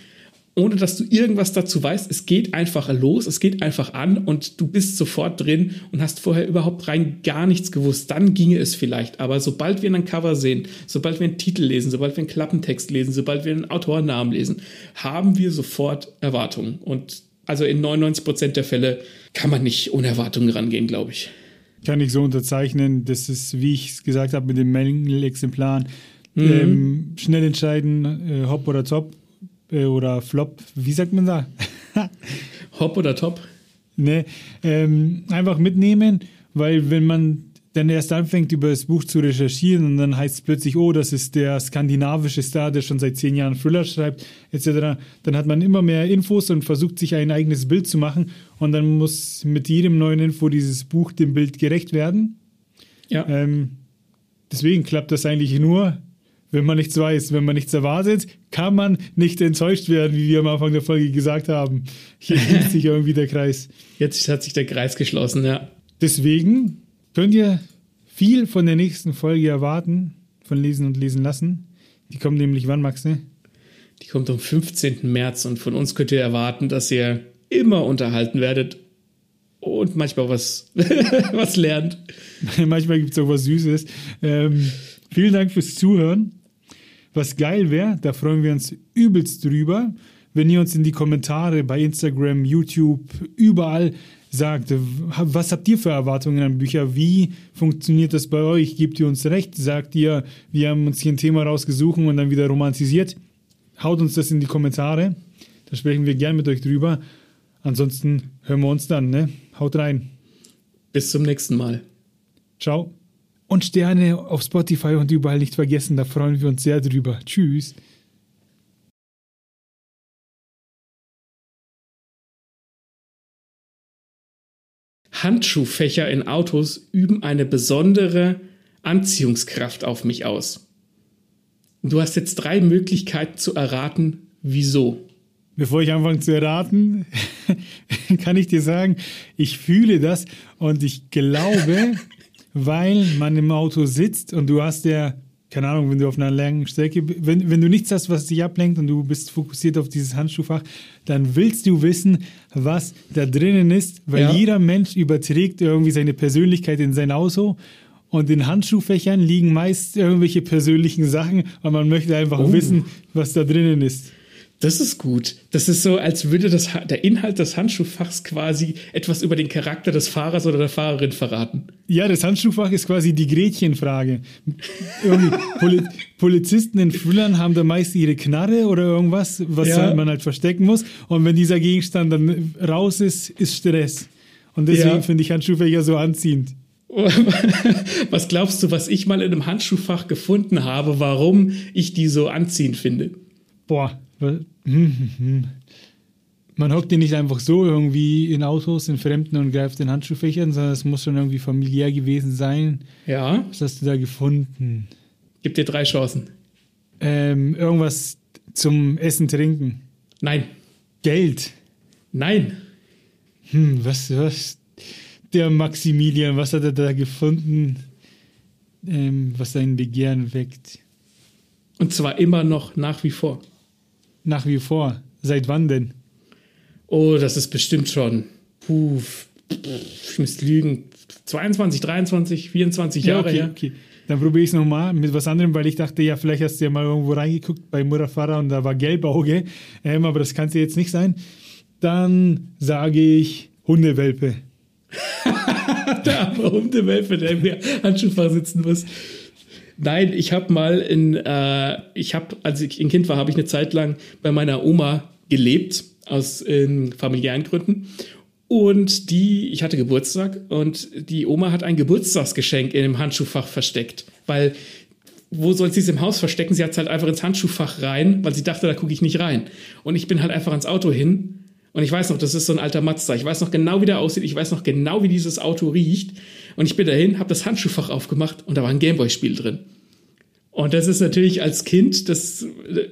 ohne dass du irgendwas dazu weißt. Es geht einfach los, es geht einfach an und du bist sofort drin und hast vorher überhaupt rein gar nichts gewusst. Dann ginge es vielleicht. Aber sobald wir ein Cover sehen, sobald wir einen Titel lesen, sobald wir einen Klappentext lesen, sobald wir einen Autorennamen lesen, haben wir sofort Erwartungen. Und also in 99 Prozent der Fälle kann man nicht ohne Erwartungen rangehen, glaube ich. Kann ich so unterzeichnen. Das ist, wie ich es gesagt habe, mit den Mängelexemplaren. Mhm. Ähm, schnell entscheiden, äh, hopp oder top oder Flop, wie sagt man da? Hop oder Top? Ne, ähm, einfach mitnehmen, weil wenn man dann erst anfängt, über das Buch zu recherchieren und dann heißt es plötzlich, oh, das ist der skandinavische Star, der schon seit zehn Jahren Thriller schreibt, etc., dann hat man immer mehr Infos und versucht, sich ein eigenes Bild zu machen und dann muss mit jedem neuen Info dieses Buch dem Bild gerecht werden. Ja. Ähm, deswegen klappt das eigentlich nur, wenn man nichts weiß, wenn man nichts erwartet, kann man nicht enttäuscht werden, wie wir am Anfang der Folge gesagt haben. Hier schließt sich irgendwie der Kreis. Jetzt hat sich der Kreis geschlossen, ja. Deswegen könnt ihr viel von der nächsten Folge erwarten, von Lesen und Lesen lassen. Die kommt nämlich wann, Max, ne? Die kommt am 15. März und von uns könnt ihr erwarten, dass ihr immer unterhalten werdet und manchmal was, was lernt. manchmal gibt es auch was Süßes. Ähm, vielen Dank fürs Zuhören. Was geil wäre, da freuen wir uns übelst drüber, wenn ihr uns in die Kommentare bei Instagram, YouTube, überall sagt, was habt ihr für Erwartungen an Bücher? Wie funktioniert das bei euch? Gebt ihr uns recht? Sagt ihr, wir haben uns hier ein Thema rausgesucht und dann wieder romantisiert? Haut uns das in die Kommentare. Da sprechen wir gern mit euch drüber. Ansonsten hören wir uns dann. Ne? Haut rein. Bis zum nächsten Mal. Ciao. Und Sterne auf Spotify und überall nicht vergessen, da freuen wir uns sehr drüber. Tschüss. Handschuhfächer in Autos üben eine besondere Anziehungskraft auf mich aus. Du hast jetzt drei Möglichkeiten zu erraten, wieso. Bevor ich anfange zu erraten, kann ich dir sagen, ich fühle das und ich glaube, weil man im Auto sitzt und du hast ja keine Ahnung, wenn du auf einer langen Strecke, wenn, wenn du nichts hast, was dich ablenkt und du bist fokussiert auf dieses Handschuhfach, dann willst du wissen, was da drinnen ist, weil ja. jeder Mensch überträgt irgendwie seine Persönlichkeit in sein Auto und in Handschuhfächern liegen meist irgendwelche persönlichen Sachen und man möchte einfach oh. wissen, was da drinnen ist. Das ist gut. Das ist so, als würde das, der Inhalt des Handschuhfachs quasi etwas über den Charakter des Fahrers oder der Fahrerin verraten. Ja, das Handschuhfach ist quasi die Gretchenfrage. Poli Polizisten in Thrillern haben da meist ihre Knarre oder irgendwas, was ja. man halt verstecken muss. Und wenn dieser Gegenstand dann raus ist, ist Stress. Und deswegen ja. finde ich Handschuhfächer so anziehend. was glaubst du, was ich mal in einem Handschuhfach gefunden habe, warum ich die so anziehend finde? Boah. Man hockt den nicht einfach so irgendwie in Autos, in Fremden und greift den Handschuhfächern, sondern es muss schon irgendwie familiär gewesen sein. Ja. Was hast du da gefunden? Gib dir drei Chancen. Ähm, irgendwas zum Essen, Trinken. Nein. Geld. Nein. Hm, was, was? Der Maximilian, was hat er da gefunden, ähm, was sein Begehren weckt? Und zwar immer noch nach wie vor. Nach wie vor. Seit wann denn? Oh, das ist bestimmt schon. Puh, ich müsste lügen. 22, 23, 24 ja, Jahre okay, her. Okay. Dann probiere ich es nochmal mit was anderem, weil ich dachte, ja, vielleicht hast du ja mal irgendwo reingeguckt bei Murafara und da war Gelbauge. Ähm, aber das kann es jetzt nicht sein. Dann sage ich Hundewelpe. der arme Hundewelpe, der mir Handschuhfach sitzen muss. Nein, ich habe mal in, äh, ich habe, als ich ein Kind war, habe ich eine Zeit lang bei meiner Oma gelebt, aus in familiären Gründen. Und die, ich hatte Geburtstag und die Oma hat ein Geburtstagsgeschenk in dem Handschuhfach versteckt, weil wo soll sie es im Haus verstecken? Sie hat es halt einfach ins Handschuhfach rein, weil sie dachte, da gucke ich nicht rein. Und ich bin halt einfach ans Auto hin und ich weiß noch, das ist so ein alter Mazda. Ich weiß noch genau, wie der aussieht. Ich weiß noch genau, wie dieses Auto riecht. Und ich bin dahin, habe das Handschuhfach aufgemacht und da war ein Gameboy-Spiel drin. Und das ist natürlich als Kind das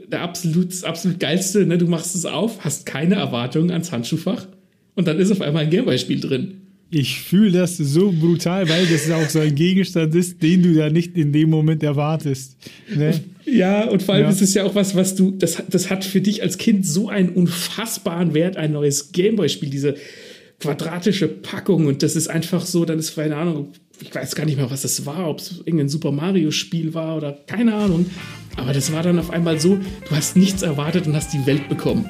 der absolut, absolut geilste. Ne? Du machst es auf, hast keine Erwartungen ans Handschuhfach und dann ist auf einmal ein Gameboy-Spiel drin. Ich fühle das so brutal, weil das auch so ein Gegenstand ist, den du ja nicht in dem Moment erwartest. Ne? Ja, und vor allem ja. ist es ja auch was, was du, das, das hat für dich als Kind so einen unfassbaren Wert, ein neues Gameboy-Spiel, diese quadratische Packung und das ist einfach so, dann ist, keine Ahnung, ich weiß gar nicht mehr, was das war, ob es irgendein Super Mario-Spiel war oder keine Ahnung. Aber das war dann auf einmal so, du hast nichts erwartet und hast die Welt bekommen.